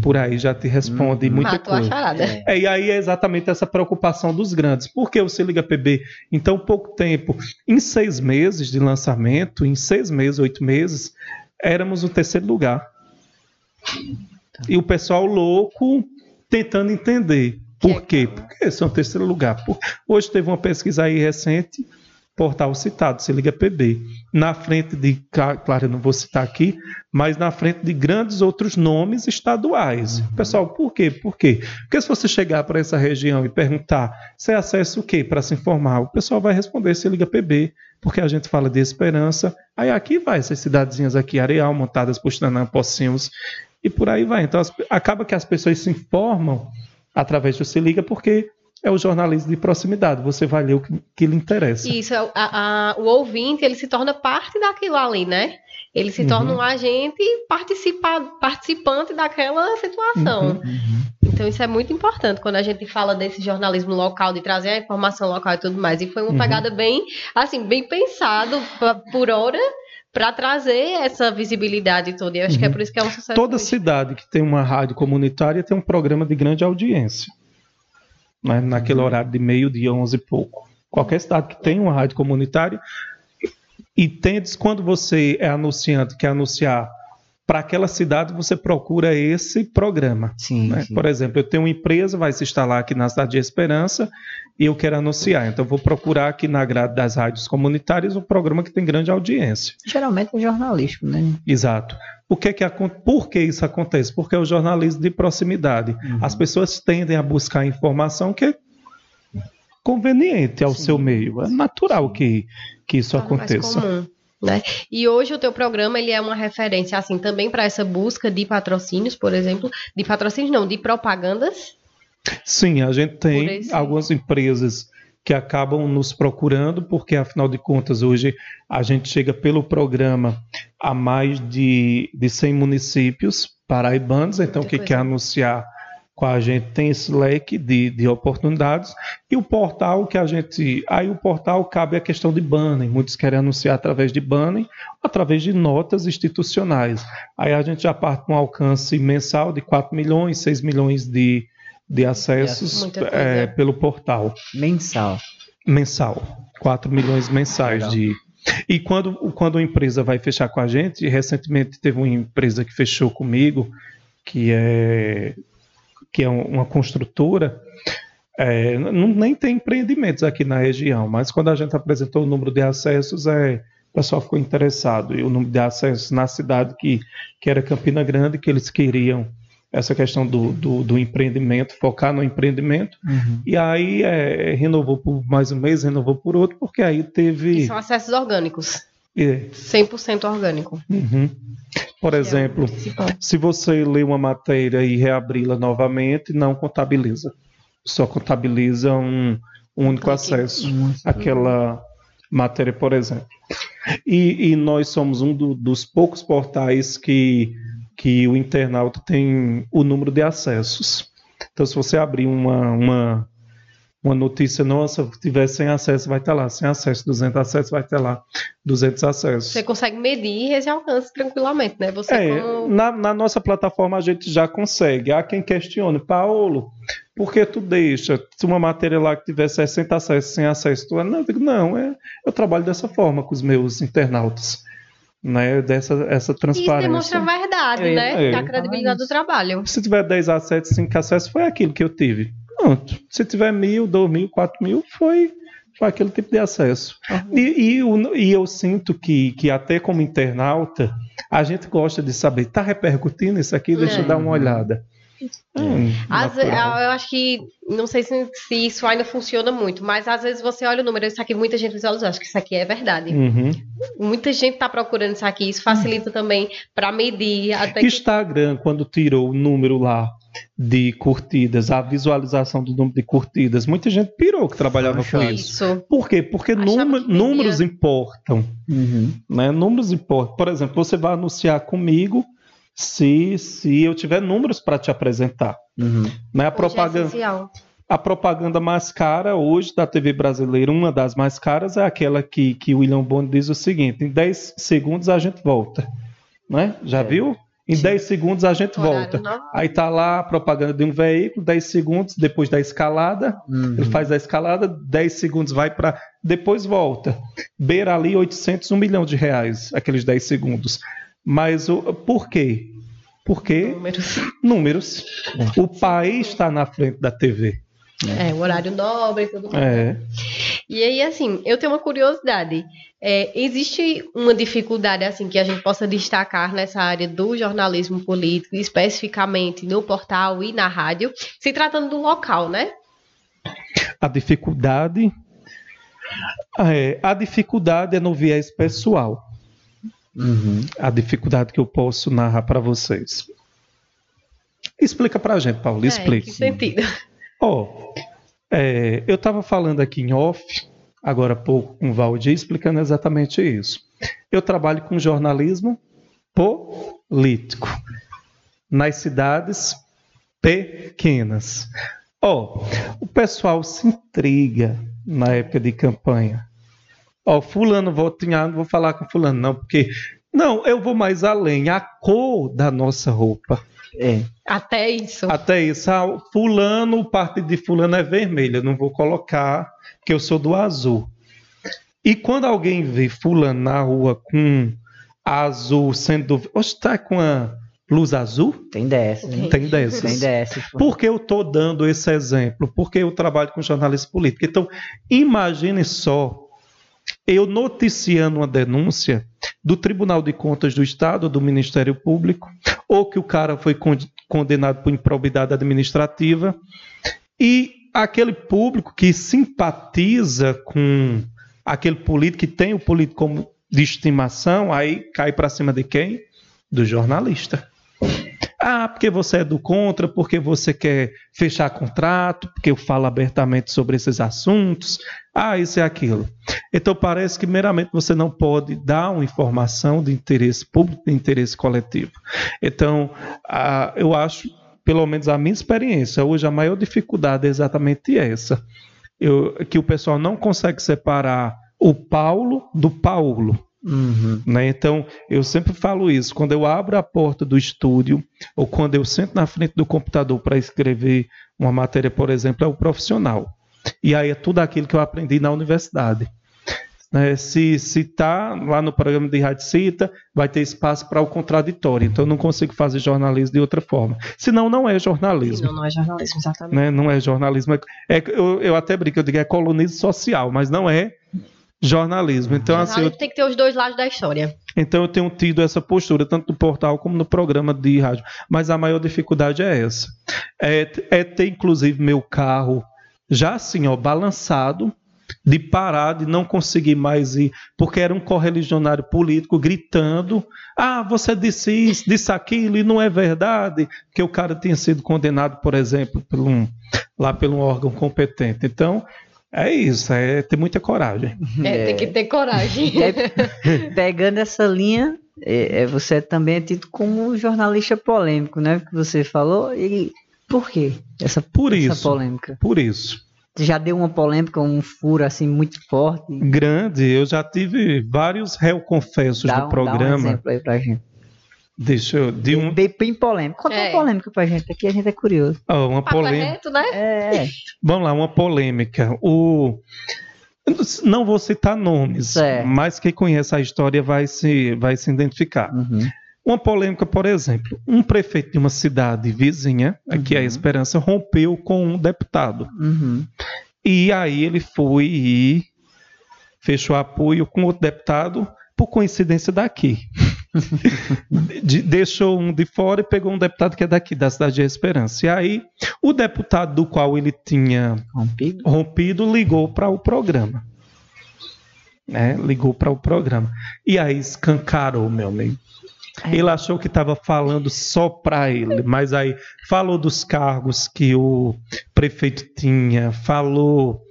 Speaker 4: Por aí já te responde
Speaker 3: Hum.
Speaker 4: muita
Speaker 2: Matou a
Speaker 4: coisa.
Speaker 2: charada.
Speaker 3: É.
Speaker 4: É, e aí é exatamente essa preocupação dos grandes. Por que o Se Liga PB? Em tão pouco tempo, em seis meses de lançamento, em seis meses, oito meses, éramos o terceiro lugar. E o pessoal louco tentando entender. Por
Speaker 2: Que é
Speaker 4: quê? Porque esse é o terceiro lugar. Por- Hoje teve uma pesquisa aí recente, portal citado, Se Liga PB. Na frente de, claro, eu não vou citar aqui, mas na frente de grandes outros nomes estaduais. Pessoal, por quê? Por quê? Porque se você chegar para essa região e perguntar, você acessa o quê para se informar? O pessoal vai responder se liga PB, porque a gente fala de esperança. Aí aqui vai essas cidadezinhas aqui, Areal, Montadas, Puxanã, Pocinhos e por aí vai. Então as- acaba que as pessoas se informam através do Se Liga porque é o jornalismo de proximidade. Você vai ler o que, que lhe interessa.
Speaker 2: Isso, a, a, o ouvinte, ele se torna parte daquilo ali, né? Ele se uhum. torna um agente participa, participante daquela situação. Uhum, uhum. Então isso é muito importante quando a gente fala desse jornalismo local, de trazer a informação local e tudo mais. E foi uma uhum. pegada bem, assim, bem pensado por hora para trazer essa visibilidade toda. E eu acho que é uhum. por isso que é um sucesso.
Speaker 4: Toda cidade que tem uma rádio comunitária tem um programa de grande audiência. Né? Naquele uhum. horário de meio-dia, onze e pouco. Qualquer cidade que tem uma rádio comunitária e tendes, quando você é anunciante, quer anunciar para aquela cidade, você procura esse programa. Sim, né? sim, Por exemplo, eu tenho uma empresa, vai se instalar aqui na cidade de Esperança e eu quero anunciar. Então, eu vou procurar aqui na grade das rádios comunitárias um programa que tem grande audiência.
Speaker 3: Geralmente é jornalístico, né?
Speaker 4: Exato. O que é que, por que isso acontece? Porque é o jornalismo de proximidade. Uhum. As pessoas tendem a buscar informação que é conveniente ao Sim. seu meio. É natural que, que isso aconteça.
Speaker 2: Comum, né? E hoje o teu programa ele é uma referência assim também para essa busca de patrocínios, por exemplo, de patrocínios não, de propagandas.
Speaker 4: Sim, a gente tem algumas empresas que acabam nos procurando, porque afinal de contas hoje a gente chega pelo programa a mais de, de 100 municípios paraibanos, então que quer anunciar com a gente tem esse leque de, de oportunidades. E o portal que a gente aí o portal cabe a questão de banner muitos querem anunciar através de banner através de notas institucionais. Aí a gente já parte com um alcance mensal de 4 milhões 6 milhões de, de acessos é, pelo portal
Speaker 3: mensal
Speaker 4: mensal 4 milhões mensais Legal. de e quando, quando uma empresa vai fechar com a gente, recentemente teve uma empresa que fechou comigo, que é que é uma construtora, é, não, nem tem empreendimentos aqui na região, mas quando a gente apresentou o número de acessos, é, o pessoal ficou interessado. E o número de acessos na cidade que, que era Campina Grande, que eles queriam essa questão do, do, do empreendimento, focar no empreendimento. Uhum. E aí é, renovou por mais um mês, renovou por outro, porque aí teve. E
Speaker 2: são acessos orgânicos. É. 100% orgânico.
Speaker 4: Uhum. Por exemplo, se você lê uma matéria e reabri-la novamente, não contabiliza. Só contabiliza um, um único acesso àquela matéria, por exemplo. E, e nós somos um do, dos poucos portais que, que o internauta tem o número de acessos. Então, se você abrir uma, uma uma notícia nossa, tiver sem acesso, vai estar lá. Sem acesso, 200 acessos, vai estar lá. 200 acessos.
Speaker 2: Você consegue medir esse alcance tranquilamente, né? Você
Speaker 4: é, como... na, na, nossa plataforma a gente já consegue. Há quem questione, Paulo, por que tu deixa? Se uma matéria lá que tiver 60 acessos, sem acesso, tu... Não, eu digo, não, é, eu trabalho dessa forma com os meus internautas. Né, dessa essa transparência.
Speaker 2: Isso demonstra a verdade, é, né? É. A credibilidade do trabalho.
Speaker 4: Se tiver 10 acessos, 5 acessos, foi aquilo que eu tive. Pronto. Se tiver mil, dois mil, quatro mil, foi, foi aquele tipo de acesso. Uhum. E, e, e, eu sinto que, que até como internauta, a gente gosta de saber, está repercutindo isso aqui? Deixa é. eu dar uma olhada.
Speaker 2: Hum, As, eu acho que não sei se, se, isso ainda funciona muito, mas às vezes você olha o número, isso aqui muita gente visualiza, acho que isso aqui é verdade. Uhum. Muita gente está procurando isso aqui, isso facilita também para medir. Até
Speaker 4: Instagram, que... quando tirou o número lá de curtidas, a visualização do número de curtidas. Muita gente pirou que trabalhava com isso. isso. Por quê? Porque número, números importam. Uhum. Né? Números importam. Por exemplo, você vai anunciar comigo se, se eu tiver números para te apresentar. Uhum. Né? A, é propaganda, é a propaganda mais cara hoje da TV brasileira, uma das mais caras, é aquela que, que William Bond diz o seguinte: em 10 segundos a gente volta. Né? Já é. viu? Em 10 segundos a gente volta. Aí tá lá a propaganda de um veículo, 10 segundos depois da escalada, uhum. ele faz a escalada, 10 segundos vai para depois volta. Beira ali 800, 1 milhão de reais, aqueles 10 segundos. Mas o por quê? Porque números. números. O país está na frente da TV.
Speaker 2: É, o horário nobre e tudo mais. É. E aí, assim, eu tenho uma curiosidade. É, existe uma dificuldade assim que a gente possa destacar nessa área do jornalismo político, especificamente no portal e na rádio, se tratando do local, né?
Speaker 4: A dificuldade é, a dificuldade é no viés pessoal. Uhum. A dificuldade que eu posso narrar para vocês. Explica para a gente, Paulo. É, explica. Que
Speaker 2: sentido?
Speaker 4: Ó, oh, É, eu estava falando aqui em off, agora há pouco, com o Valdir, explicando exatamente isso. Eu trabalho com jornalismo político nas cidades pequenas. Ó, oh, o pessoal se intriga na época de campanha. Ó, fulano não vou falar com fulano não, porque não, eu vou mais além, a cor da nossa roupa.
Speaker 2: É. Até isso.
Speaker 4: Até isso. Ah, fulano, o partido de fulano é vermelho, eu não vou colocar, que eu sou do azul. E quando alguém vê fulano na rua com azul sendo. Oxe, tá com a luz azul?
Speaker 3: Tem dessas.
Speaker 4: Tem dessas.
Speaker 3: Tem dessas.
Speaker 4: Por que eu estou dando esse exemplo? Porque eu trabalho com jornalismo político. Então, imagine só eu noticiando uma denúncia do Tribunal de Contas do Estado, do Ministério Público, ou que o cara foi condenado por improbidade administrativa, e aquele público que simpatiza com aquele político, que tem o político como de estimação, aí cai para cima de quem? Do jornalista. Ah, porque você é do contra, porque você quer fechar contrato, porque eu falo abertamente sobre esses assuntos. Ah, isso e aquilo. Então parece que meramente você não pode dar uma informação de interesse público, de interesse coletivo. Então, ah, eu acho, pelo menos a minha experiência, hoje a maior dificuldade é exatamente essa. Eu, que o pessoal não consegue separar o Paulo do Paulo. Uhum. Né? Então, eu sempre falo isso. Quando eu abro a porta do estúdio, ou quando eu sento na frente do computador para escrever uma matéria, por exemplo, é o profissional. E aí é tudo aquilo que eu aprendi na universidade. Né? Se está lá no programa de Rádio Cita, vai ter espaço para o contraditório. Então, eu não consigo fazer jornalismo de outra forma. Senão, não é jornalismo. Senão,
Speaker 2: não é jornalismo, exatamente.
Speaker 4: Né? Não é jornalismo. É, eu, eu até brinco, eu digo é colunismo social, mas não é jornalismo. Então, assim, eu...
Speaker 2: tem que ter os dois lados da história.
Speaker 4: Então eu tenho tido essa postura, tanto no portal como no programa de rádio. Mas a maior dificuldade é essa. É, é ter, inclusive, meu carro já assim, ó, balançado, de parar, de não conseguir mais ir, porque era um correligionário político gritando: ah, você disse isso, disse aquilo, e não é verdade, que o cara tinha sido condenado, por exemplo, por um, lá pelo um órgão competente. Então, é isso, é ter muita coragem.
Speaker 2: É, tem que ter coragem.
Speaker 3: É, pegando essa linha, é, é, você também é tido como jornalista polêmico, né? Que você falou. E por quê? Essa,
Speaker 4: por
Speaker 3: essa
Speaker 4: isso,
Speaker 3: polêmica.
Speaker 4: Por isso.
Speaker 3: Já deu uma polêmica, um furo assim muito forte.
Speaker 4: Grande. Eu já tive vários réu confessos
Speaker 3: dá,
Speaker 4: no programa. Dá
Speaker 3: um exemplo aí pra gente.
Speaker 4: Deixa eu. De um...
Speaker 3: Bem, bem polêmico. Conta é. uma polêmica pra gente aqui, a gente é curioso.
Speaker 4: Oh, uma polêmica.
Speaker 2: né?
Speaker 3: É.
Speaker 4: Vamos lá, uma polêmica. O. Não vou citar nomes, certo. mas quem conhece a história vai se, vai se identificar. Uhum. Uma polêmica, por exemplo, um prefeito de uma cidade vizinha, aqui uhum. é a Esperança, rompeu com um deputado.
Speaker 3: Uhum.
Speaker 4: E aí ele foi e fechou apoio com outro deputado, por coincidência daqui. de, deixou um de fora e pegou um deputado que é daqui, da cidade de Esperança. E aí, o deputado do qual ele tinha rompido, rompido ligou para o programa. Né? Ligou para o programa. E aí escancarou, meu amigo. É. Ele achou que estava falando só para ele, mas aí falou dos cargos que o prefeito tinha, falou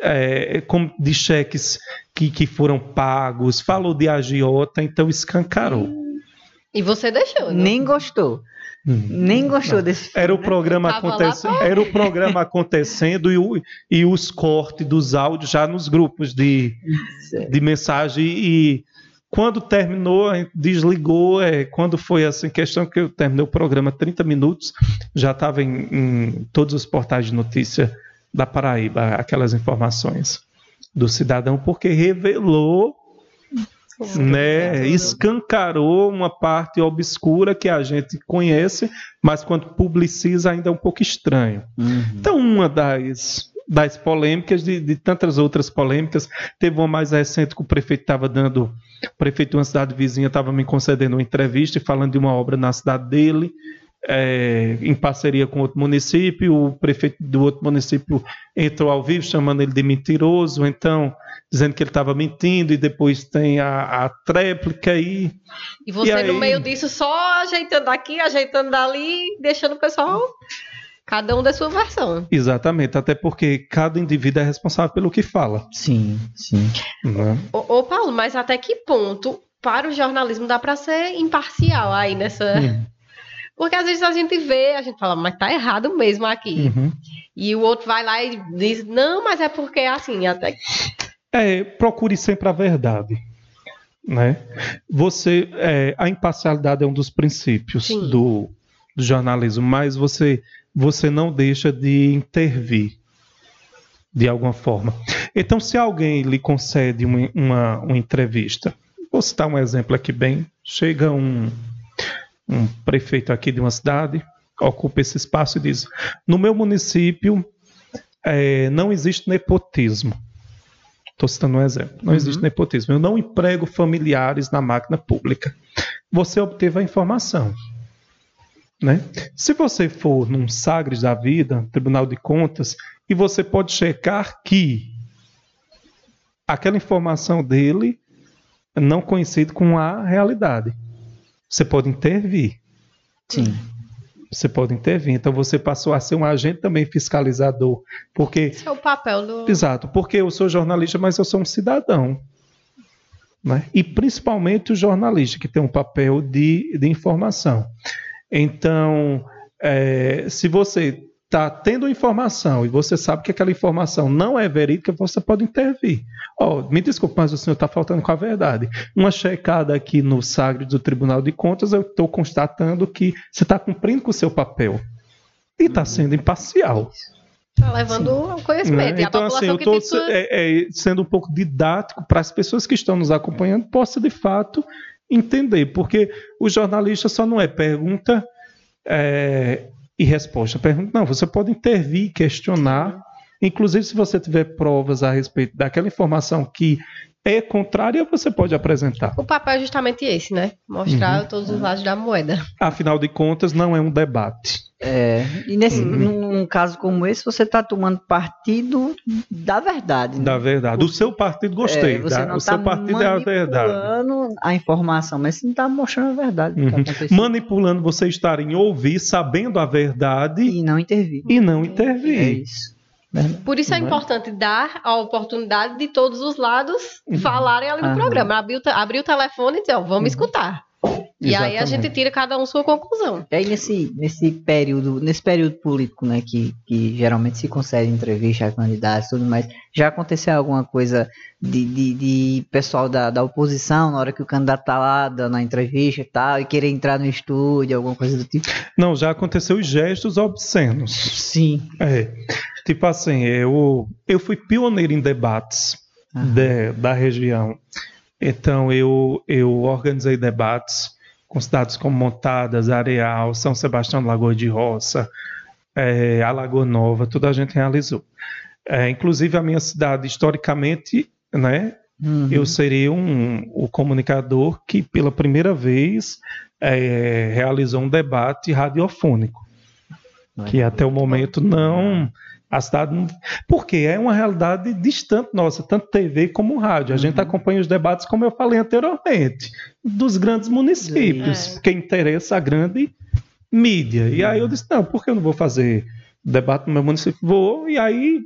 Speaker 4: é, de cheques que, que foram pagos, falou de agiota, então escancarou.
Speaker 2: E você deixou,
Speaker 3: né? Nem gostou. Hum. Nem gostou
Speaker 4: Não.
Speaker 3: desse
Speaker 4: Era o né? programa acontecendo, era o programa acontecendo e, o, e os cortes dos áudios já nos grupos de, de mensagem e quando terminou, desligou, é, quando foi assim, questão que eu terminei o programa 30 minutos, já estava em, em todos os portais de notícia da Paraíba aquelas informações do cidadão, porque revelou, né, escancarou uma parte obscura que a gente conhece, mas quando publiciza ainda é um pouco estranho. Uhum. Então, uma das das polêmicas, de, de, tantas outras polêmicas. Teve uma mais recente que o prefeito estava dando, prefeito de uma cidade vizinha estava me concedendo uma entrevista e falando de uma obra na cidade dele é, em parceria com outro município, o prefeito do outro município entrou ao vivo chamando ele de mentiroso, então dizendo que ele estava mentindo e depois tem a, a tréplica aí.
Speaker 2: E você
Speaker 4: e aí...
Speaker 2: no meio disso só ajeitando aqui, ajeitando dali, deixando o pessoal Cada um da sua versão.
Speaker 4: Exatamente, até porque cada indivíduo é responsável pelo que fala.
Speaker 3: Sim, sim.
Speaker 4: Né?
Speaker 2: Ô, ô, Paulo, mas até que ponto para o jornalismo dá para ser imparcial aí nessa.
Speaker 4: Hum,
Speaker 2: Porque às vezes a gente vê, a gente fala, mas tá errado mesmo aqui.
Speaker 4: uhum.
Speaker 2: E o outro vai lá e diz, não, mas é porque é assim, até.
Speaker 4: É, procure sempre a verdade. Né? Você, é, a imparcialidade é um dos princípios do, do jornalismo, mas você, você não deixa de intervir de alguma forma. Então, se alguém lhe concede uma, uma, uma entrevista, vou citar um exemplo aqui bem, chega um, um prefeito aqui de uma cidade, ocupa esse espaço e diz: no meu município é, não existe nepotismo. Estou citando um exemplo. Não
Speaker 3: Uhum.
Speaker 4: existe nepotismo. Eu não emprego familiares na máquina pública. Você obteve a informação. Né? Se você for num Sagres da vida, Tribunal de Contas, e você pode checar que aquela informação dele não coincide com a realidade. Você pode intervir.
Speaker 3: Sim.
Speaker 4: Você pode intervir. Então você passou a ser um agente também fiscalizador. Porque
Speaker 2: Esse é o papel do.
Speaker 4: Exato, porque eu sou jornalista, mas eu sou um cidadão. Né? E principalmente o jornalista, que tem um papel de, de informação. Então, é, se você está tendo informação e você sabe que aquela informação não é verídica, você pode intervir. Ó, me desculpe, mas o senhor está faltando com a verdade. Uma checada aqui no Sagre do Tribunal de Contas, eu estou constatando que você está cumprindo com o seu papel. E está sendo imparcial.
Speaker 2: Tá levando ao conhecimento.
Speaker 4: Né?
Speaker 2: E a
Speaker 4: Então, assim,
Speaker 2: população
Speaker 4: eu
Speaker 2: que
Speaker 4: estou
Speaker 2: tem sua...
Speaker 4: é, sendo um pouco didático para as pessoas que estão nos acompanhando possa de fato entender, porque o jornalista só não é pergunta é, e resposta. Pergunta, não, você pode intervir, questionar, inclusive se você tiver provas a respeito daquela informação que é contrária, você pode apresentar.
Speaker 2: O papel é justamente esse, né? Mostrar
Speaker 4: Uhum.
Speaker 2: todos os lados da moeda.
Speaker 4: Afinal de contas, não é um debate.
Speaker 3: É, e nesse,
Speaker 4: Uhum.
Speaker 3: num, num caso como esse, você está tomando partido da verdade. né?
Speaker 4: Da verdade. O seu partido gostei.
Speaker 3: É, você
Speaker 4: da-
Speaker 3: não
Speaker 4: o seu
Speaker 3: tá
Speaker 4: partido é a verdade.
Speaker 3: manipulando a informação, mas você não está mostrando a verdade. do que
Speaker 4: Uhum.
Speaker 3: aconteceu.
Speaker 4: manipulando você estar em ouvir, sabendo a verdade
Speaker 3: E não intervir.
Speaker 4: e não
Speaker 3: É
Speaker 4: intervir.
Speaker 3: isso.
Speaker 2: Por isso é
Speaker 4: é?
Speaker 2: importante dar a oportunidade de todos os lados
Speaker 4: Uhum.
Speaker 2: falarem ali no
Speaker 3: Aham.
Speaker 2: programa. Abrir o, abrir o telefone e dizer, ó, vamos escutar. E aí a gente tira cada um sua conclusão.
Speaker 3: E aí nesse, nesse período, nesse período político, né, que, que geralmente se concede entrevista a candidatos e tudo mais, já aconteceu alguma coisa de, de, de pessoal da, da oposição, na hora que o candidato tá lá dando a entrevista e tal, e querer entrar no estúdio, alguma coisa do tipo?
Speaker 4: Não, já aconteceu os gestos obscenos.
Speaker 3: Sim.
Speaker 4: É. Tipo assim, eu, eu fui pioneiro em debates de- da região. Então eu, eu organizei debates com cidades como Montadas, Areal, São Sebastião do Lagoa de Roça, é, Alagoa Nova, tudo a gente realizou. É, inclusive a minha cidade, historicamente, né,
Speaker 3: Uhum.
Speaker 4: eu seria um, o comunicador que pela primeira vez é, realizou um debate radiofônico, que até o momento não a cidade não, porque é uma realidade distante nossa, tanto TV como rádio. A gente
Speaker 3: Uhum.
Speaker 4: acompanha os debates, como eu falei anteriormente, dos grandes municípios,
Speaker 2: É.
Speaker 4: porque interessa a grande mídia. E aí eu disse, não, por que eu não vou fazer debate no meu município? Vou, e aí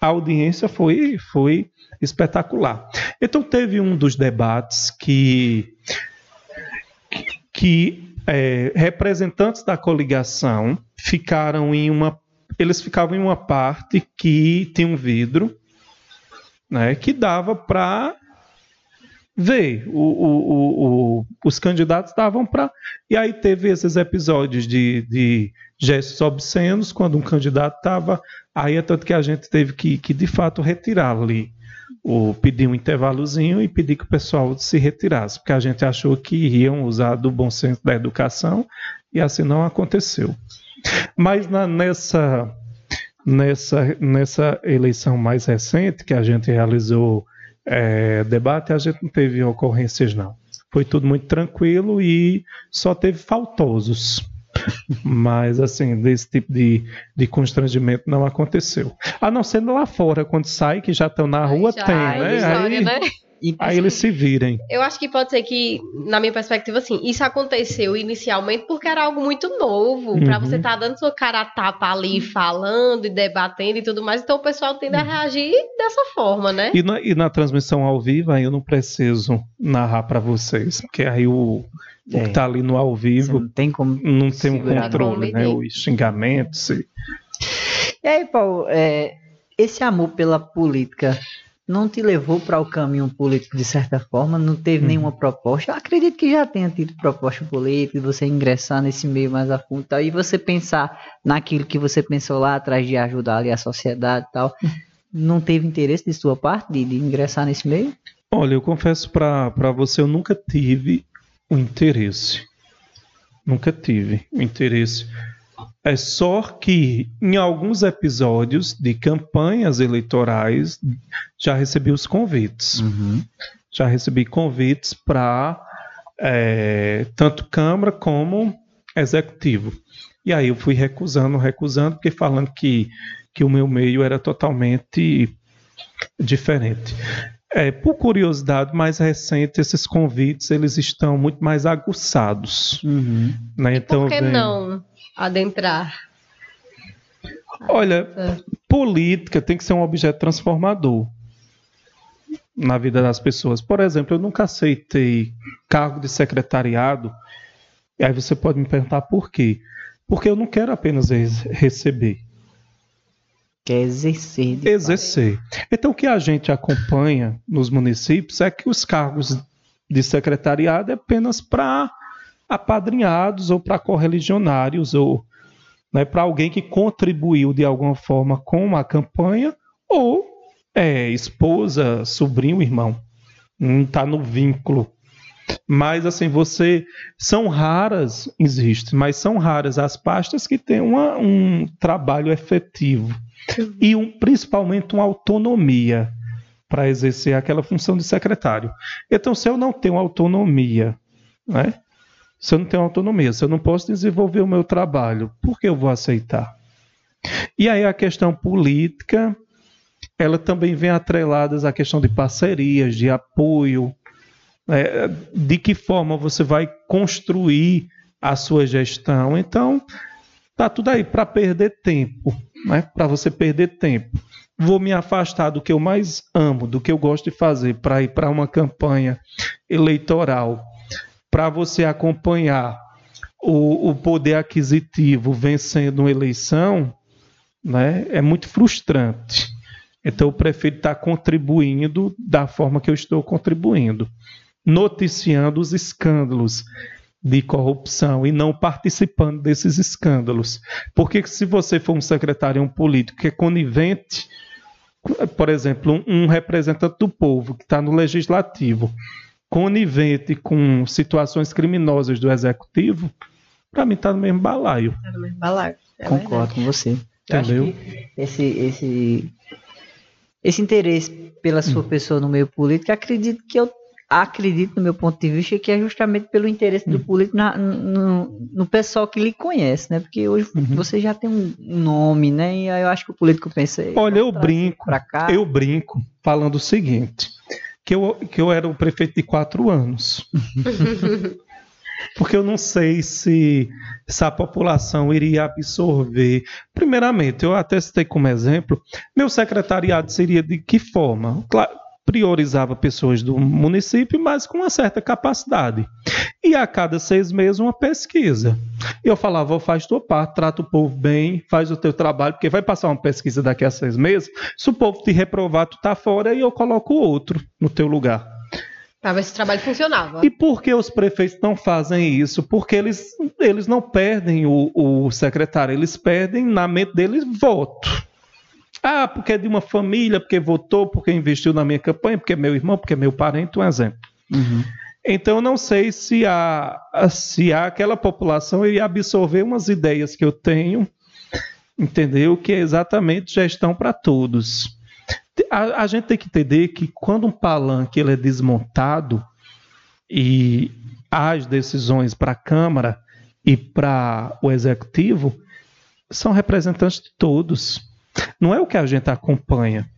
Speaker 4: a audiência foi, foi espetacular. Então teve um dos debates que, que é, representantes da coligação ficaram em uma. Eles ficavam em uma parte que tinha um vidro, né, que dava para ver. O, o- o- os candidatos davam para. E aí teve esses episódios de, de gestos obscenos quando um candidato estava. Aí é tanto que a gente teve que, que de fato retirar ali. O, pedir um intervalozinho e pedir que o pessoal se retirasse, porque a gente achou que iriam usar do bom senso da educação e assim não aconteceu. Mas na- nessa, nessa, nessa eleição mais recente que a gente realizou é, debate, a gente não teve ocorrências, não. Foi tudo muito tranquilo e só teve faltosos. Mas, assim, desse tipo de, de constrangimento não aconteceu. A não ser lá fora, quando sai, que já estão na rua,
Speaker 2: Já
Speaker 4: tem,
Speaker 2: é
Speaker 4: né?
Speaker 2: história,
Speaker 4: Aí,
Speaker 2: né?
Speaker 3: E
Speaker 4: Aí eles se virem.
Speaker 2: Eu acho que pode ser que, na minha perspectiva, assim, isso aconteceu inicialmente porque era algo muito novo. Pra
Speaker 4: Uhum.
Speaker 2: você estar dando sua cara a tapa ali, falando e debatendo e tudo mais. Então o pessoal tende
Speaker 4: Uhum.
Speaker 2: a reagir dessa forma, né?
Speaker 4: E na, e na transmissão ao vivo, aí eu não preciso narrar pra vocês, porque aí o, o
Speaker 3: É.
Speaker 4: que tá ali no ao
Speaker 3: você
Speaker 4: vivo
Speaker 3: não tem como.
Speaker 4: não tem um
Speaker 3: segurar,
Speaker 4: controle, né?
Speaker 2: não.
Speaker 4: Os xingamentos. e-
Speaker 3: E aí, Paulo, é, esse amor pela política não te levou para o caminho político de certa forma? Não teve
Speaker 4: Uhum.
Speaker 3: nenhuma proposta? Eu acredito que já tenha tido proposta política, e você ingressar nesse meio mais a fundo e tal, e você pensar naquilo que você pensou lá atrás de ajudar ali a sociedade e tal. Não teve interesse de sua parte de, de ingressar nesse meio?
Speaker 4: Olha, eu confesso pra você, eu nunca tive o interesse. Nunca tive o interesse. É só que em alguns episódios de campanhas eleitorais já recebi os convites. Já recebi convites para tanto Câmara como Executivo. E aí eu fui recusando, recusando, porque falando que, que o meu meio era totalmente diferente. É, por curiosidade mais recente, esses convites eles estão muito mais aguçados.
Speaker 3: Uhum.
Speaker 4: Né? Então,
Speaker 2: Por que
Speaker 4: vem-
Speaker 2: não adentrar?
Speaker 4: Olha,
Speaker 2: É.
Speaker 4: política tem que ser um objeto transformador na vida das pessoas. Por exemplo, eu nunca aceitei cargo de secretariado. E aí você pode me perguntar por quê? Porque eu não quero apenas receber,
Speaker 3: Quer exercer. de
Speaker 4: exercer. Então, o que a gente acompanha nos municípios é que os cargos de secretariado é apenas para apadrinhados ou para correligionários ou né, para alguém que contribuiu de alguma forma com a campanha ou é esposa, sobrinho, irmão. Não está no vínculo. Mas assim, você são raras, existe, mas são raras as pastas que têm uma- um trabalho efetivo e um- principalmente uma autonomia para exercer aquela função de secretário. Então, se eu não tenho autonomia, né? Se eu não tenho autonomia, se eu não posso desenvolver o meu trabalho, por que eu vou aceitar? E aí a questão política, ela também vem atrelada à questão de parcerias, de apoio, né? de que forma você vai construir a sua gestão. Então, tá tudo aí para perder tempo, né? Para você perder tempo. Vou me afastar do que eu mais amo, do que eu gosto de fazer, para ir para uma campanha eleitoral, para você acompanhar o, o poder aquisitivo vencendo uma eleição, né? É muito frustrante. Então, eu prefiro estar contribuindo da forma que eu estou contribuindo, noticiando os escândalos de corrupção e não participando desses escândalos. Porque se você for um secretário, um político que é conivente, por exemplo, um representante do povo que está no legislativo, conivente com situações criminosas do executivo, para mim está no mesmo balaio.
Speaker 2: Tá no mesmo balaio. É
Speaker 3: Concordo com você.
Speaker 4: Entendeu?
Speaker 3: esse, esse, esse interesse pela sua pessoa no meio político, acredito que eu acredito, no meu ponto de vista, que é justamente pelo interesse do político na- no, no pessoal que lhe conhece, né? Porque hoje
Speaker 4: Uhum.
Speaker 3: você já tem um nome, né? E aí eu acho que o político pensa. "Ei,
Speaker 4: Olha, eu
Speaker 3: trazer
Speaker 4: brinco,
Speaker 3: Pra cá.
Speaker 4: Eu brinco falando o seguinte: que eu, que eu era o prefeito de quatro anos. Porque eu não sei se, se a população iria absorver. Primeiramente, eu até citei como exemplo, meu secretariado seria de que forma? Claro, priorizava pessoas do município, mas com uma certa capacidade. E a cada seis meses, uma pesquisa. Eu falava, "Ó, faz tua parte, trata o povo bem, faz o teu trabalho, porque vai passar uma pesquisa daqui a seis meses. Se o povo te reprovar, tu tá fora e eu coloco outro no teu lugar.
Speaker 2: Pra ver se o trabalho funcionava.
Speaker 4: E por que os prefeitos não fazem isso? Porque eles, eles não perdem o, o secretário, eles perdem na mente deles voto. Ah, porque é de uma família, porque votou, porque investiu na minha campanha, porque é meu irmão, porque é meu parente, um exemplo.
Speaker 3: Uhum.
Speaker 4: Então eu não sei se a, se a, aquela população iria absorver umas ideias que eu tenho, entendeu? Que é exatamente gestão para todos. A, a gente tem que entender que quando um palanque ele é desmontado e as decisões para a Câmara e para o Executivo são representantes de todos. Não é o que a gente acompanha.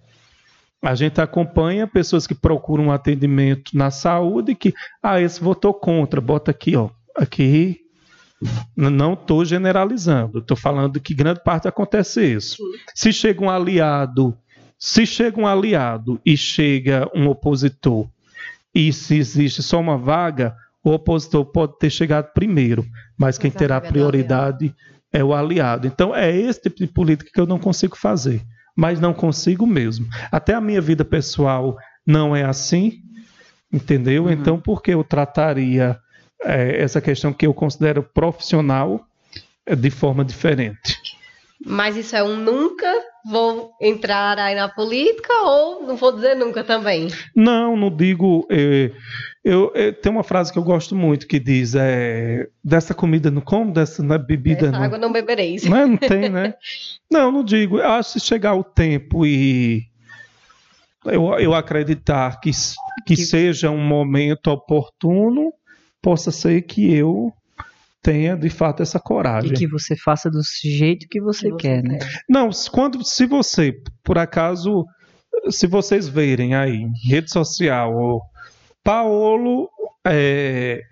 Speaker 4: A gente acompanha pessoas que procuram um atendimento na saúde que, ah, esse votou contra, bota aqui, ó, aqui. Não estou generalizando, estou falando que grande parte acontece isso. Se chega um aliado, se chega um aliado e chega um opositor, e se existe só uma vaga, o opositor pode ter chegado primeiro, mas quem terá prioridade é o aliado. Então é esse tipo de política que eu não consigo fazer mas não consigo mesmo. Até a minha vida pessoal não é assim, entendeu? Uhum. Então, por que eu trataria é, essa questão que eu considero profissional é, de forma diferente?
Speaker 2: Mas isso é um nunca vou entrar aí na política ou não vou dizer nunca também?
Speaker 4: Não, não digo. É, eu, é, tem uma frase que eu gosto muito que diz: é, dessa comida não como, dessa né, bebida
Speaker 2: Essa não. água não bebereis.
Speaker 4: Não, não tem, né? não, não digo. Eu acho que se chegar o tempo e eu, eu acreditar que, que, que seja um momento oportuno, possa ser que eu tenha de fato essa coragem.
Speaker 3: E que você faça do jeito que você, que você quer, né?
Speaker 4: Não, quando se você, por acaso, se vocês verem aí em rede social, o Paolo é,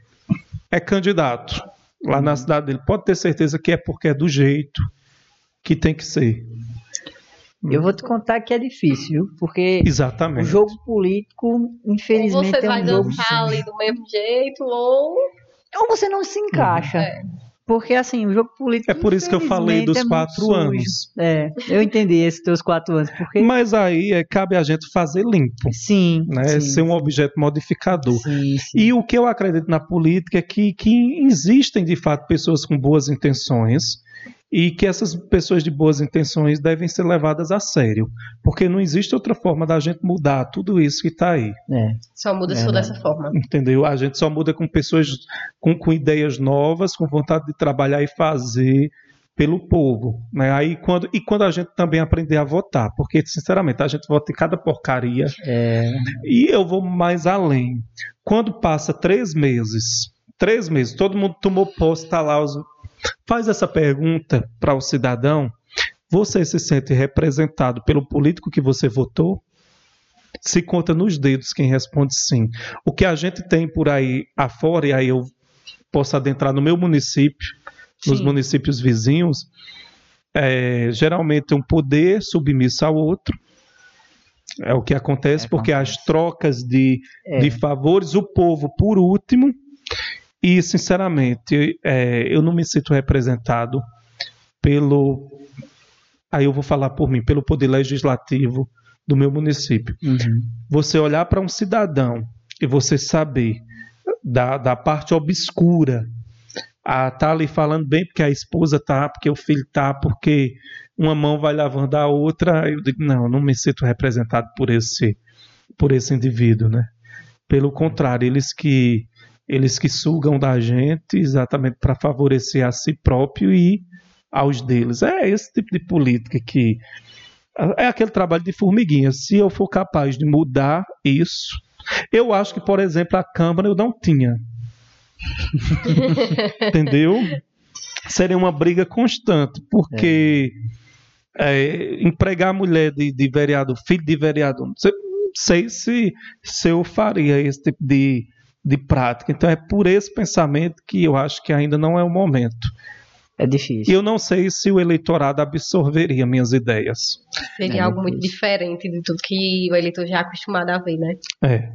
Speaker 4: é candidato lá uhum. na cidade dele, pode ter certeza que é porque é do jeito que tem que ser.
Speaker 3: Eu vou te contar que é difícil, porque
Speaker 4: Exatamente.
Speaker 3: o jogo político, infelizmente,
Speaker 2: ou você
Speaker 3: é um
Speaker 2: vai
Speaker 3: jogo
Speaker 2: dançar ali do mesmo jeito, ou
Speaker 3: ou você não se encaixa. É. Porque, assim, o jogo político.
Speaker 4: É por isso que eu falei dos é quatro anos.
Speaker 3: É, eu entendi esses teus quatro anos. Porque...
Speaker 4: Mas aí é, cabe a gente fazer limpo.
Speaker 3: Sim.
Speaker 4: Né?
Speaker 3: Sim,
Speaker 4: Ser um objeto modificador.
Speaker 3: Sim, sim.
Speaker 4: E o que eu acredito na política é que, que existem, de fato, pessoas com boas intenções e que essas pessoas de boas intenções devem ser levadas a sério, porque não existe outra forma da gente mudar tudo isso que está aí.
Speaker 3: É.
Speaker 2: Só muda se for dessa forma.
Speaker 4: Entendeu? A gente só muda com pessoas com, com ideias novas, com vontade de trabalhar e fazer pelo povo, né? Aí quando e quando a gente também aprender a votar, porque sinceramente a gente vota em cada porcaria.
Speaker 3: É.
Speaker 4: E eu vou mais além. Quando passa três meses, três meses, todo mundo tomou posse, tá lá os Faz essa pergunta para o cidadão: você se sente representado pelo político que você votou? Se conta nos dedos quem responde sim. O que a gente tem por aí afora, e aí eu posso adentrar no meu município, sim. nos municípios vizinhos, é geralmente um poder submisso ao outro. É o que acontece, é, porque acontece. as trocas de, é. de favores, o povo, por último, e, sinceramente, é, eu não me sinto representado pelo. Aí eu vou falar por mim, pelo poder legislativo do meu município.
Speaker 3: Uhum.
Speaker 4: Você olhar para um cidadão e você saber da, da parte obscura, a tá ali falando bem porque a esposa tá, porque o filho tá, porque uma mão vai lavando a outra, eu digo, não, eu não me sinto representado por esse por esse indivíduo, né? Pelo contrário, eles que eles que sugam da gente exatamente para favorecer a si próprio e aos deles. É esse tipo de política que é aquele trabalho de formiguinha. Se eu for capaz de mudar isso, eu acho que, por exemplo, a Câmara eu não tinha. Entendeu? Seria uma briga constante, porque é. É, empregar mulher de, de vereador, filho de vereador, não sei, sei se, se eu faria esse tipo de, de prática. Então é por esse pensamento que eu acho que ainda não é o momento.
Speaker 3: É difícil.
Speaker 4: E eu não sei se o eleitorado absorveria minhas ideias.
Speaker 2: Seria
Speaker 3: É
Speaker 2: algo
Speaker 3: difícil.
Speaker 2: muito diferente de tudo que o eleitor já é acostumado a ver, né?
Speaker 4: É.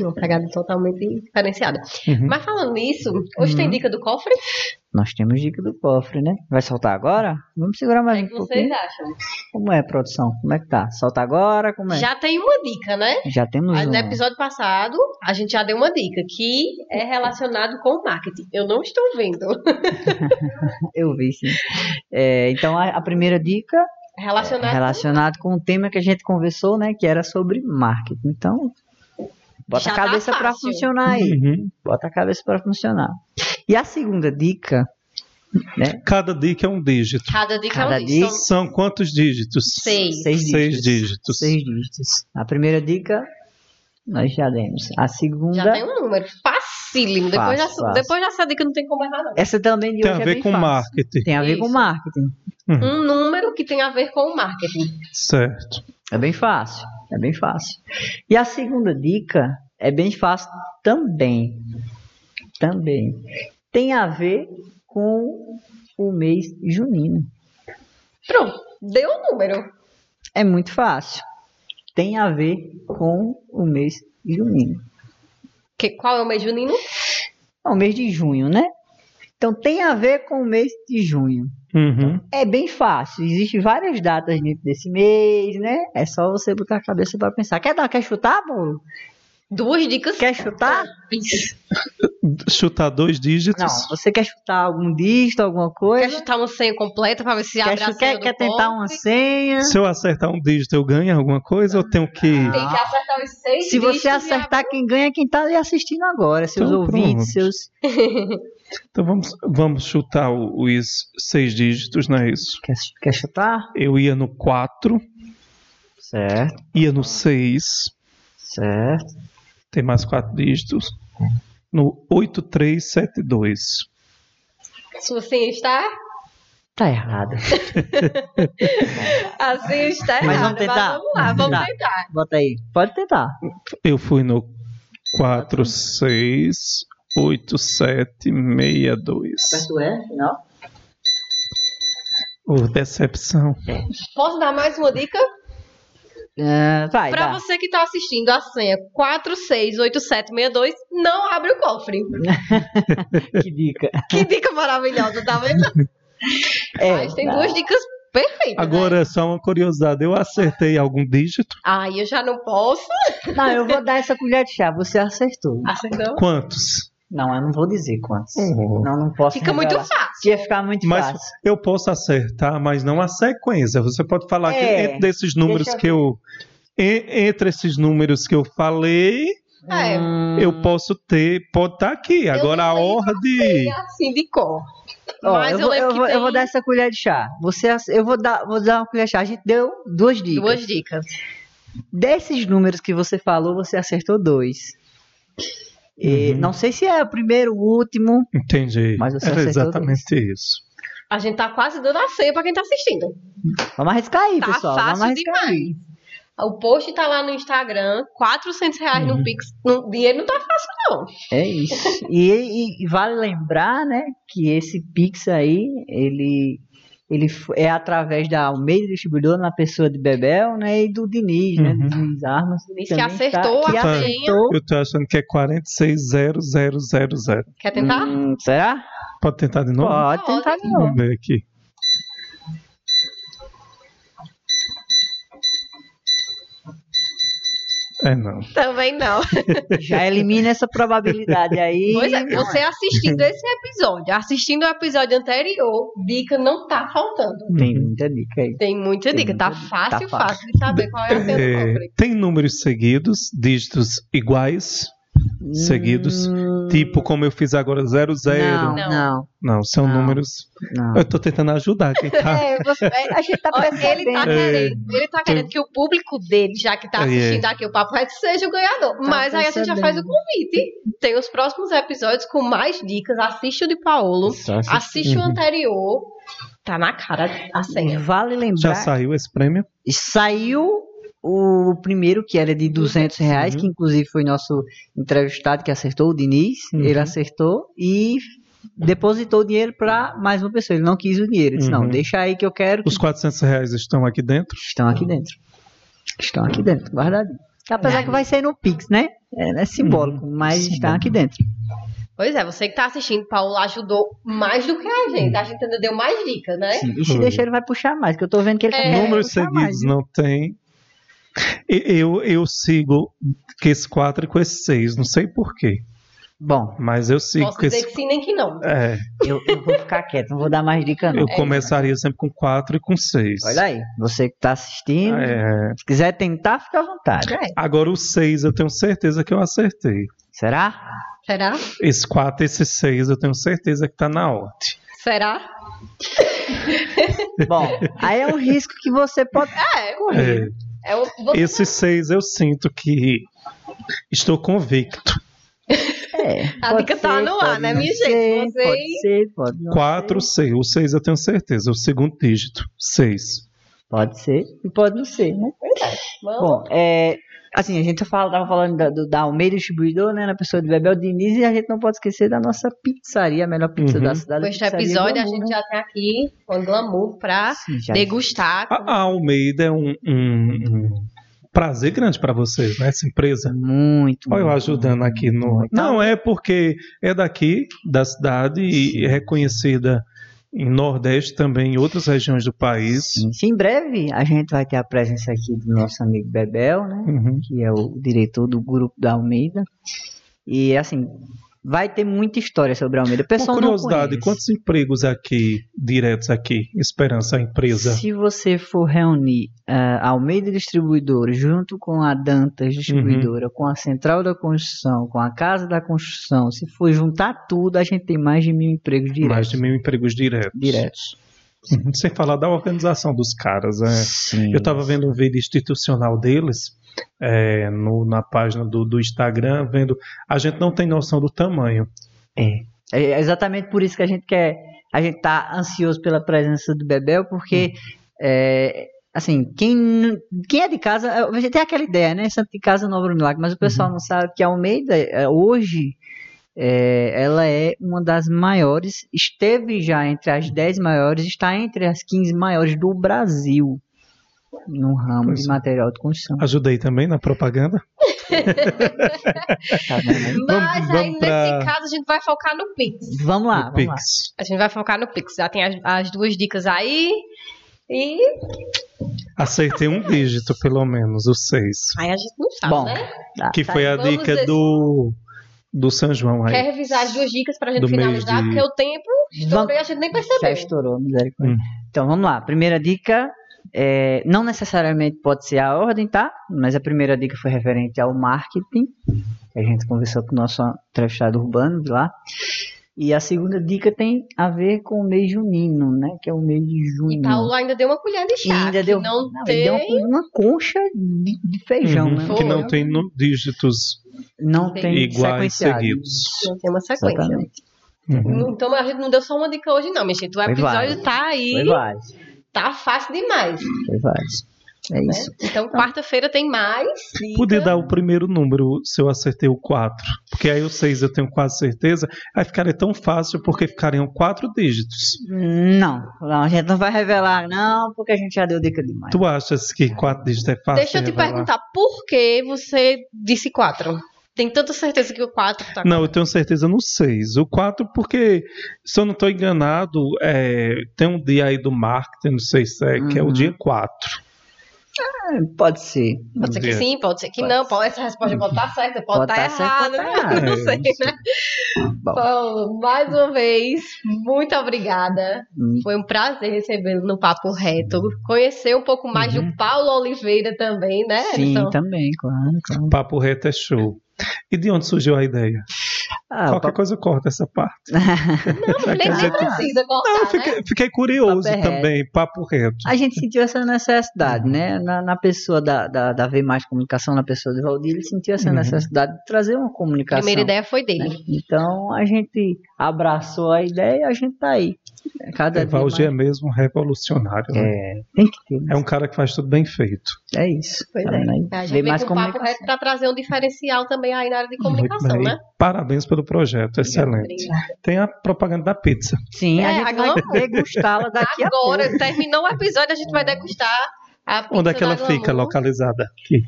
Speaker 2: Uma pegada totalmente diferenciada.
Speaker 4: Uhum.
Speaker 2: Mas falando nisso, hoje
Speaker 3: Uhum.
Speaker 2: tem dica do cofre?
Speaker 3: Nós temos dica do cofre, né? Vai soltar agora? Vamos segurar
Speaker 2: O
Speaker 3: mais
Speaker 2: que
Speaker 3: um
Speaker 2: é que vocês
Speaker 3: pouquinho.
Speaker 2: acham?
Speaker 3: Como é, produção? Como é que tá? Solta agora? Como é?
Speaker 2: Já tem uma dica, né?
Speaker 3: Já temos
Speaker 2: Aí, No
Speaker 3: um.
Speaker 2: episódio passado, a gente já deu uma dica que é relacionado com o marketing. Eu não estou vendo.
Speaker 3: Eu vi, sim. É, então, a, a primeira dica
Speaker 2: Relacionado,
Speaker 3: é relacionado com o tema que a gente conversou, né? Que era sobre marketing. Então, bota
Speaker 2: Já
Speaker 3: a
Speaker 2: tá
Speaker 3: cabeça pra
Speaker 2: fácil.
Speaker 3: funcionar aí.
Speaker 4: Uhum.
Speaker 3: Bota a cabeça pra funcionar. E a segunda dica, né?
Speaker 4: Cada dica é um dígito.
Speaker 2: Cada dica
Speaker 3: Cada
Speaker 2: é um dígito.
Speaker 3: dica-
Speaker 2: São
Speaker 4: quantos dígitos?
Speaker 2: seis.
Speaker 3: Seis
Speaker 4: Seis
Speaker 3: dígitos.
Speaker 4: dígitos.
Speaker 3: Seis dígitos. A primeira dica, nós já demos. A segunda,
Speaker 2: Já tem um número. Facílimo. Depois,
Speaker 3: Fácil,
Speaker 2: já,
Speaker 3: fácil.
Speaker 2: depois dessa dica não tem como errar, não.
Speaker 3: essa também de
Speaker 4: Tem
Speaker 3: hoje
Speaker 4: a
Speaker 3: é
Speaker 4: ver
Speaker 3: bem
Speaker 4: com
Speaker 3: fácil.
Speaker 4: marketing.
Speaker 3: Tem a ver com
Speaker 2: Isso.
Speaker 3: marketing.
Speaker 4: Uhum.
Speaker 2: um número que tem a ver com o marketing.
Speaker 4: Certo.
Speaker 3: É bem fácil. É bem fácil. E a segunda dica é bem fácil também. Também. Tem a ver com o mês junino.
Speaker 2: Pronto, deu o número.
Speaker 3: É muito fácil. Tem a ver com o mês junino.
Speaker 2: Que, qual é o mês junino?
Speaker 3: É o mês de junho, né? Então tem a ver com o mês de junho.
Speaker 4: Uhum.
Speaker 3: É bem fácil. Existem várias datas dentro desse mês, né? É só você botar a cabeça para pensar. Quer dar? Quer chutar, Paulo?
Speaker 2: Duas dicas.
Speaker 3: Quer chutar?
Speaker 4: Chutar dois dígitos.
Speaker 3: Não. Você quer chutar algum dígito, alguma
Speaker 2: Quer
Speaker 3: coisa?
Speaker 2: chutar uma senha completa pra ver se
Speaker 3: Quer,
Speaker 2: abre a senha
Speaker 3: quer,
Speaker 2: do
Speaker 3: quer tentar uma senha?
Speaker 4: Se eu acertar um dígito, eu ganho alguma coisa ou tenho que.
Speaker 2: Tem que acertar os seis
Speaker 3: Se você acertar, quem ganha é quem tá ali assistindo agora. Seus
Speaker 4: Então,
Speaker 3: ouvintes,
Speaker 4: pronto.
Speaker 3: seus.
Speaker 4: Então vamos, vamos chutar o- os seis dígitos, não é isso?
Speaker 3: Quer, quer chutar?
Speaker 4: Eu ia no 4,
Speaker 3: Certo,
Speaker 4: ia no 6,
Speaker 3: certo.
Speaker 4: Tem mais quatro dígitos. No 8372.
Speaker 2: Sua senha está?
Speaker 3: Tá errado.
Speaker 2: A senha está
Speaker 3: Mas
Speaker 2: errada.
Speaker 3: vamos tentar?
Speaker 2: vamos lá,
Speaker 3: Vamos
Speaker 2: vamos
Speaker 3: tentar.
Speaker 2: tentar.
Speaker 3: Bota aí. Pode tentar.
Speaker 4: Eu fui no 468762.
Speaker 3: Aperta o F, não?
Speaker 4: Oh, decepção.
Speaker 2: Posso dar mais uma dica?
Speaker 3: É, vai,
Speaker 2: Pra
Speaker 3: dá.
Speaker 2: você que tá assistindo a senha 468762, não abre o cofre.
Speaker 3: Que dica.
Speaker 2: Que dica maravilhosa, tá vendo?
Speaker 3: É,
Speaker 2: Mas tem
Speaker 3: dá.
Speaker 2: duas dicas perfeitas. né?
Speaker 4: Agora, só uma curiosidade: eu acertei algum dígito?
Speaker 2: Ai, eu já não posso.
Speaker 3: Não, eu vou dar essa colher de chá. Você acertou.
Speaker 2: Acertou?
Speaker 4: Quantos?
Speaker 3: Não, eu não vou dizer quantos.
Speaker 4: Oh.
Speaker 3: Não, não posso.
Speaker 2: Fica muito
Speaker 3: revelar.
Speaker 2: fácil.
Speaker 3: Ia ficar muito
Speaker 4: Mas
Speaker 3: fácil.
Speaker 4: eu posso acertar, mas não a sequência. Você pode falar que
Speaker 3: É,
Speaker 4: entre desses números
Speaker 3: eu
Speaker 4: que eu. en- Entre esses números que eu falei,
Speaker 2: É.
Speaker 3: Hum,
Speaker 4: eu posso ter. Pode estar aqui. Agora a ordem.
Speaker 2: É assim de cor.
Speaker 3: ó,
Speaker 2: Mas
Speaker 3: eu,
Speaker 2: eu,
Speaker 3: vou, eu,
Speaker 2: que
Speaker 3: vou,
Speaker 2: tem
Speaker 3: eu vou dar essa colher de chá. Você, eu vou dar, vou dar uma colher de chá. A gente deu duas dicas.
Speaker 2: duas dicas.
Speaker 3: Desses números que você falou, você acertou dois. E
Speaker 4: Uhum.
Speaker 3: Não sei se é o primeiro, o último.
Speaker 4: Entendi.
Speaker 3: Mas você
Speaker 4: Era exatamente isso.
Speaker 2: A gente tá quase dando a senha pra quem tá assistindo.
Speaker 3: Vamos arriscar aí,
Speaker 2: Tá
Speaker 3: pessoal. Vamos
Speaker 2: fácil
Speaker 3: arriscar
Speaker 2: demais.
Speaker 3: aí.
Speaker 2: O post tá lá no Instagram, 400 reais no Pix. No, dinheiro não tá fácil, não.
Speaker 3: É isso. E, e- e vale lembrar, né, que esse Pix aí, ele, ele é através da Almeida Distribuidora na pessoa de Bebel, né, e do Diniz, né,
Speaker 4: Uhum.
Speaker 3: do Diniz Armas.
Speaker 2: Diniz que
Speaker 3: também
Speaker 2: acertou
Speaker 3: que
Speaker 2: a senha.
Speaker 3: acertou.
Speaker 4: Eu tô achando que é 460000.
Speaker 2: Quer tentar?
Speaker 3: Hum, será?
Speaker 4: Pode tentar de novo?
Speaker 3: Pode tentar de novo.
Speaker 4: Vamos ver aqui. É não.
Speaker 2: Também não.
Speaker 3: Já elimina essa probabilidade aí.
Speaker 2: Pois é, você assistindo esse episódio, assistindo o episódio anterior, dica não tá faltando.
Speaker 3: Tem muita dica aí.
Speaker 2: Tem muita
Speaker 3: Tem
Speaker 2: dica, tá
Speaker 3: muita dica,
Speaker 2: fácil,
Speaker 3: tá fácil.
Speaker 2: fácil de saber qual é a
Speaker 4: É, tem números seguidos, dígitos iguais, seguidos.
Speaker 3: Hum,
Speaker 4: Tipo como eu fiz agora 00.
Speaker 3: Não,
Speaker 2: Não.
Speaker 3: não,
Speaker 4: Não, são
Speaker 3: Não.
Speaker 4: números.
Speaker 3: não.
Speaker 4: Eu tô tentando ajudar quem tá.
Speaker 3: É, você, a gente tá percebendo.
Speaker 2: ele tá
Speaker 4: É.
Speaker 2: querendo, ele tá querendo que o público dele, já que tá
Speaker 4: É.
Speaker 2: assistindo aqui o Papo Reto, seja o ganhador. Mas aí a gente já
Speaker 3: percebendo.
Speaker 2: faz o convite. Tem os próximos episódios com mais dicas. Assiste o de Paulo,
Speaker 3: Só se-
Speaker 2: assiste o anterior. Tá na cara a senha.
Speaker 3: Vale
Speaker 4: Já
Speaker 3: lembrar,
Speaker 4: saiu esse prêmio?
Speaker 3: saiu o primeiro, que era de 200 reais,
Speaker 4: Uhum.
Speaker 3: que inclusive foi nosso entrevistado que acertou, o Diniz.
Speaker 4: Uhum.
Speaker 3: Ele acertou e depositou o dinheiro para mais uma pessoa. Ele não quis o dinheiro. Ele disse, não,
Speaker 4: Uhum.
Speaker 3: deixa aí que eu quero. que
Speaker 4: Os 400 reais estão aqui dentro?
Speaker 3: Estão aqui dentro. Estão aqui dentro, guardadinho. Apesar que vai ser no Pix, né? É, é simbólico, mas
Speaker 4: Simbólico.
Speaker 3: estão aqui dentro.
Speaker 2: Pois é, você que tá assistindo, Paulo ajudou mais do que a gente. A gente ainda deu mais dicas, né?
Speaker 3: Sim. E se deixar, ele vai puxar mais, que eu tô vendo que ele
Speaker 2: É.
Speaker 4: Números
Speaker 3: puxar
Speaker 4: seguidos
Speaker 3: mais,
Speaker 4: não tem. Eu, eu sigo com esse 4 e com esse 6, não sei porquê.
Speaker 3: Bom,
Speaker 4: Mas eu sigo
Speaker 2: Posso
Speaker 4: com
Speaker 2: dizer
Speaker 4: esse.
Speaker 2: que sim, nem que não.
Speaker 4: É,
Speaker 3: eu, eu vou ficar quieto, não vou dar mais dica não.
Speaker 4: eu começaria sempre com 4 e com 6.
Speaker 3: Olha aí, você que tá assistindo,
Speaker 4: É,
Speaker 3: se quiser tentar, fica à vontade.
Speaker 4: agora o 6 eu tenho certeza que eu acertei.
Speaker 3: Será?
Speaker 2: Será?
Speaker 4: Esse 4 e esse 6 eu tenho certeza que tá na ordem.
Speaker 2: Será?
Speaker 3: Bom, aí é um risco que você pode
Speaker 2: É,
Speaker 3: correr.
Speaker 4: É,
Speaker 2: é o, você
Speaker 4: esse 6 eu sinto que estou convicto.
Speaker 3: É,
Speaker 2: A dica tá no ar, né, minha
Speaker 3: ser,
Speaker 2: gente? Vocês-
Speaker 3: Pode ser, pode
Speaker 4: 4,
Speaker 3: ser.
Speaker 4: 6. O 6 eu tenho certeza. O segundo dígito. 6.
Speaker 3: Pode ser e pode não ser, né?
Speaker 2: Vamos.
Speaker 3: Bom, é, assim, a gente fala, tava falando da, do, da Almeida Distribuidor, né, na pessoa de Bebel Diniz, e a gente não pode esquecer da nossa pizzaria, a melhor pizza
Speaker 4: Uhum.
Speaker 3: da cidade.
Speaker 2: Do
Speaker 3: Pizzaria
Speaker 2: episódio, a
Speaker 3: Glamour,
Speaker 2: gente
Speaker 3: né?
Speaker 2: já tem aqui com glamour pra
Speaker 3: Sim, já-
Speaker 2: degustar.
Speaker 4: A, a Almeida é um, um- um prazer grande para vocês, né? Essa empresa.
Speaker 3: Muito.
Speaker 4: Olha eu ajudando aqui no.
Speaker 3: muito.
Speaker 4: Não, é porque é daqui, da cidade, e é reconhecida em Nordeste também, em outras regiões do país.
Speaker 3: Sim, em breve a gente vai ter a presença aqui do nosso amigo Bebel, né?
Speaker 4: Uhum.
Speaker 3: que é o diretor do grupo da Almeida. E assim, vai ter muita história sobre a Almeida. O
Speaker 4: Por
Speaker 3: pessoal
Speaker 4: curiosidade, quantos empregos aqui, diretos aqui, Esperança, empresa?
Speaker 3: Se você for reunir a Almeida Distribuidora junto com a Dantas Distribuidora, com a Central da Construção, com a Casa da Construção, se for juntar tudo, a gente tem mais de mil empregos diretos.
Speaker 4: Mais de mil empregos diretos.
Speaker 3: diretos.
Speaker 4: Uhum. Sem falar da organização dos caras. É.
Speaker 3: Sim.
Speaker 4: Eu estava vendo um vídeo institucional deles é, no- na página do, do Instagram, vendo. A gente não tem noção do tamanho.
Speaker 3: É exatamente por isso que a gente quer. A gente tá ansioso pela presença do Bebel, porque é, assim, quem, quem é de casa, a gente tem aquela ideia, né? Santo de casa não obra milagre, mas o pessoal não sabe que a Almeida é, hoje é, ela é uma das maiores, esteve já entre as 10 maiores, está entre as 15 maiores do Brasil no ramo
Speaker 4: Pois
Speaker 3: de
Speaker 4: é.
Speaker 3: material de construção.
Speaker 4: Ajudei também na propaganda.
Speaker 3: Tá vendo, né?
Speaker 2: Mas
Speaker 4: Vamos-
Speaker 2: aí,
Speaker 4: vamos pra-
Speaker 2: nesse caso, a gente vai focar no Pix.
Speaker 3: Vamos lá, vamos lá.
Speaker 4: Pix.
Speaker 2: A gente vai focar no Pix. Já tem as, as duas dicas aí. E
Speaker 4: Acertei um dígito, pelo menos, o 6.
Speaker 2: aí a gente não sabe,
Speaker 3: Bom,
Speaker 2: né?
Speaker 3: Tá,
Speaker 4: Que
Speaker 3: tá
Speaker 4: foi a dica
Speaker 2: ver
Speaker 4: do, do São João aí.
Speaker 2: Quer revisar as duas dicas pra gente
Speaker 4: Do mês
Speaker 2: finalizar?
Speaker 4: de-
Speaker 2: Porque o tempo estourou e a gente nem
Speaker 3: Já
Speaker 2: percebeu.
Speaker 3: estourou, misericórdia.
Speaker 4: Hum.
Speaker 3: Então vamos lá. Primeira dica. É, não necessariamente pode ser a ordem, tá? Mas a primeira dica foi referente ao marketing. que A gente conversou com o nosso entrevistado urbano de lá. E a segunda dica tem a ver com o mês junino, né? Que é o mês de junho.
Speaker 2: E Paulo ainda deu uma colher de
Speaker 3: E
Speaker 2: chá.
Speaker 3: ainda
Speaker 2: que
Speaker 3: deu,
Speaker 2: não,
Speaker 3: não,
Speaker 2: tem.
Speaker 3: deu uma, uma concha de, de feijão,
Speaker 4: Uhum,
Speaker 3: né?
Speaker 4: que não tem no- dígitos
Speaker 3: Não tem
Speaker 4: iguais seguidos.
Speaker 2: Não tem uma sequência.
Speaker 3: Exatamente.
Speaker 4: Uhum.
Speaker 2: Então a gente não deu só uma dica hoje, não, minha gente. O episódio tá aí,
Speaker 3: vários.
Speaker 2: Tá fácil demais.
Speaker 3: Vários. É
Speaker 2: né?
Speaker 3: isso.
Speaker 2: Então, quarta-feira tem mais. dica.
Speaker 4: Podia dar o primeiro número se eu acertei o 4. Porque aí o 6 eu tenho quase certeza. Aí ficaria tão fácil porque ficariam quatro dígitos.
Speaker 3: Não, não, a gente não vai revelar, não, porque a gente já deu dica demais.
Speaker 4: Tu achas que quatro dígitos é fácil?
Speaker 2: Deixa eu te
Speaker 4: revelar?
Speaker 2: perguntar, por que você disse quatro? Tem tanta certeza que o quatro tá.
Speaker 4: Não, eu tenho certeza no 6. O 4, porque, se eu não estou enganado, é, tem um dia aí do marketing, não sei se é, que é o
Speaker 3: Uhum.
Speaker 4: dia 4.
Speaker 3: Pode ser.
Speaker 2: Pode ser que sim, pode ser que
Speaker 3: Pode
Speaker 2: não. Pode, essa resposta pode estar certa, pode
Speaker 3: Pode
Speaker 2: estar
Speaker 3: pode
Speaker 2: errada.
Speaker 3: tá errado.
Speaker 2: Não sei, né?
Speaker 3: Bom.
Speaker 2: Mais uma vez, muito obrigada.
Speaker 3: Hum.
Speaker 2: Foi um prazer recebê-lo no Papo Reto. Conhecer um pouco mais
Speaker 4: Uhum.
Speaker 2: do Paulo Oliveira também, né,
Speaker 3: Sim,
Speaker 2: Edson?
Speaker 3: também, claro, claro.
Speaker 4: Papo reto é show. E de onde surgiu a ideia?
Speaker 3: Ah,
Speaker 4: Qualquer
Speaker 3: o
Speaker 4: coisa corta essa parte.
Speaker 2: Não, nem,
Speaker 4: que-
Speaker 2: precisa cortar,
Speaker 4: Não,
Speaker 2: né?
Speaker 4: fiquei, fiquei curioso
Speaker 3: Papo é reto.
Speaker 4: também, papo reto.
Speaker 3: A gente sentiu essa necessidade, né? Na, na pessoa da, da, da V Mais Comunicação, na pessoa de Valdir, ele sentiu essa
Speaker 4: Uhum.
Speaker 3: necessidade de trazer uma
Speaker 2: A
Speaker 3: comunicação.
Speaker 2: primeira ideia foi dele.
Speaker 3: né? Então a gente abraçou a ideia e a gente tá aí. Cada
Speaker 4: É. Valdir é mesmo revolucionário. né?
Speaker 3: É, tem que ter.
Speaker 4: É um cara que faz tudo bem feito.
Speaker 3: É isso.
Speaker 2: Pois
Speaker 3: Tá
Speaker 2: é.
Speaker 3: aí?
Speaker 2: A gente
Speaker 3: Vem mais
Speaker 2: com o Papo. Reto para trazer um diferencial também aí na área de comunicação, né?
Speaker 4: Parabéns pelo projeto, excelente.
Speaker 2: Obrigada.
Speaker 4: Tem a propaganda da pizza.
Speaker 3: Sim,
Speaker 2: É,
Speaker 3: a gente
Speaker 2: agora-
Speaker 3: vai degustá-la daqui a pouco.
Speaker 2: Agora, terminou o episódio, a gente vai degustar a pizza
Speaker 4: Onde é que ela fica
Speaker 2: Glamour,
Speaker 4: localizada? Aqui.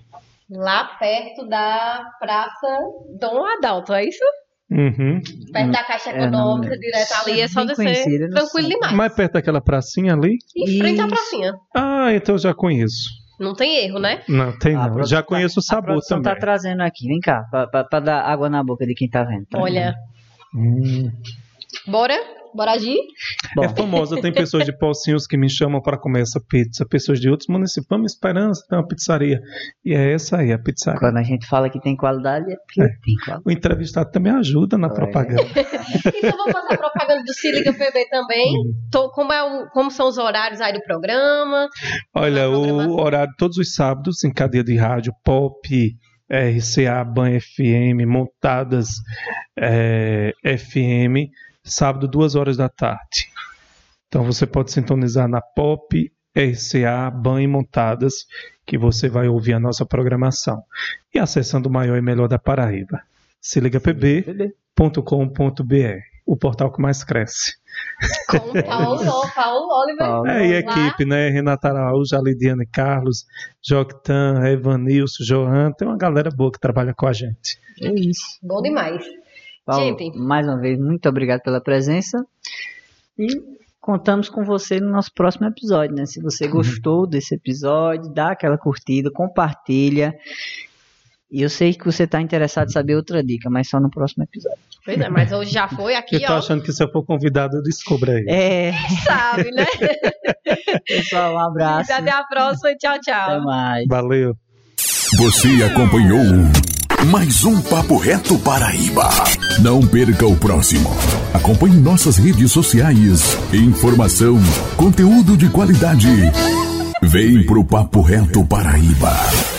Speaker 2: Lá perto da Praça Dom Adalto, é isso?
Speaker 4: Uhum.
Speaker 2: Perto da Caixa
Speaker 3: É,
Speaker 2: Econômica,
Speaker 3: lembro.
Speaker 2: direto ali, é só descer tranquilo
Speaker 3: sei.
Speaker 2: demais.
Speaker 4: Mais perto daquela pracinha ali?
Speaker 2: Em frente à pracinha.
Speaker 4: Ah, então eu já conheço.
Speaker 2: Não tem erro, né?
Speaker 4: Não, tem
Speaker 3: A
Speaker 4: não. Já
Speaker 3: tá-
Speaker 4: conheço o
Speaker 3: A
Speaker 4: sabor
Speaker 3: produção
Speaker 4: também.
Speaker 3: tá trazendo aqui, vem cá, pra, pra- pra dar água na boca de quem tá vendo. tá
Speaker 2: Olha,
Speaker 4: Hum.
Speaker 2: bora? Bora agir?
Speaker 4: É famosa, tem pessoas de Pocinhos que me chamam para comer essa pizza, pessoas de outros municípios. Vamos Esperança, tem uma pizzaria. E é essa aí, a pizzaria.
Speaker 3: Quando a gente fala que tem qualidade, é porque
Speaker 4: É.
Speaker 3: tem qualidade.
Speaker 4: O entrevistado também ajuda na
Speaker 3: Olha.
Speaker 4: propaganda.
Speaker 2: Então vamos fazer a propaganda do Se Liga PB também. Tô- como, é o- como são os horários aí do programa?
Speaker 4: Olha,
Speaker 2: programação.
Speaker 4: o horário todos os sábados em cadeia de rádio pop RCA Ban FM, Montadas é, FM, sábado, duas horas da tarde. Então você pode sintonizar na Pop, RCA, Ban e Montadas, que você vai ouvir a nossa programação. E acessando o maior e melhor da Paraíba. Se liga pb.com.br, o portal que mais cresce.
Speaker 2: Com o Paulo, Paulo Oliver.
Speaker 3: Paulo.
Speaker 4: É, e a equipe, né? Renata Araújo, Alidiane Carlos, Joctan, Evanilson, Johan, tem uma galera boa que trabalha com a gente.
Speaker 3: É isso.
Speaker 2: Bom demais.
Speaker 3: Paulo,
Speaker 2: Gente.
Speaker 3: mais uma vez, muito obrigado pela presença. E contamos com você no nosso próximo episódio, né? Se você gostou desse episódio, dá aquela curtida, compartilha. E eu sei que você está interessado em saber outra dica, mas só no próximo episódio.
Speaker 2: Pois é, mas hoje já foi aqui,
Speaker 4: Eu tô
Speaker 2: ó.
Speaker 4: achando que se eu for convidado, eu descubro aí.
Speaker 3: É,
Speaker 2: Sabe, né?
Speaker 3: pessoal, um abraço.
Speaker 2: Até a próxima. Tchau,
Speaker 3: Até
Speaker 2: tchau.
Speaker 3: mais.
Speaker 4: Valeu.
Speaker 1: Você acompanhou mais um Papo Reto Paraíba. Não perca o próximo. Acompanhe nossas redes sociais. Informação, conteúdo de qualidade. Vem pro Papo Reto Paraíba.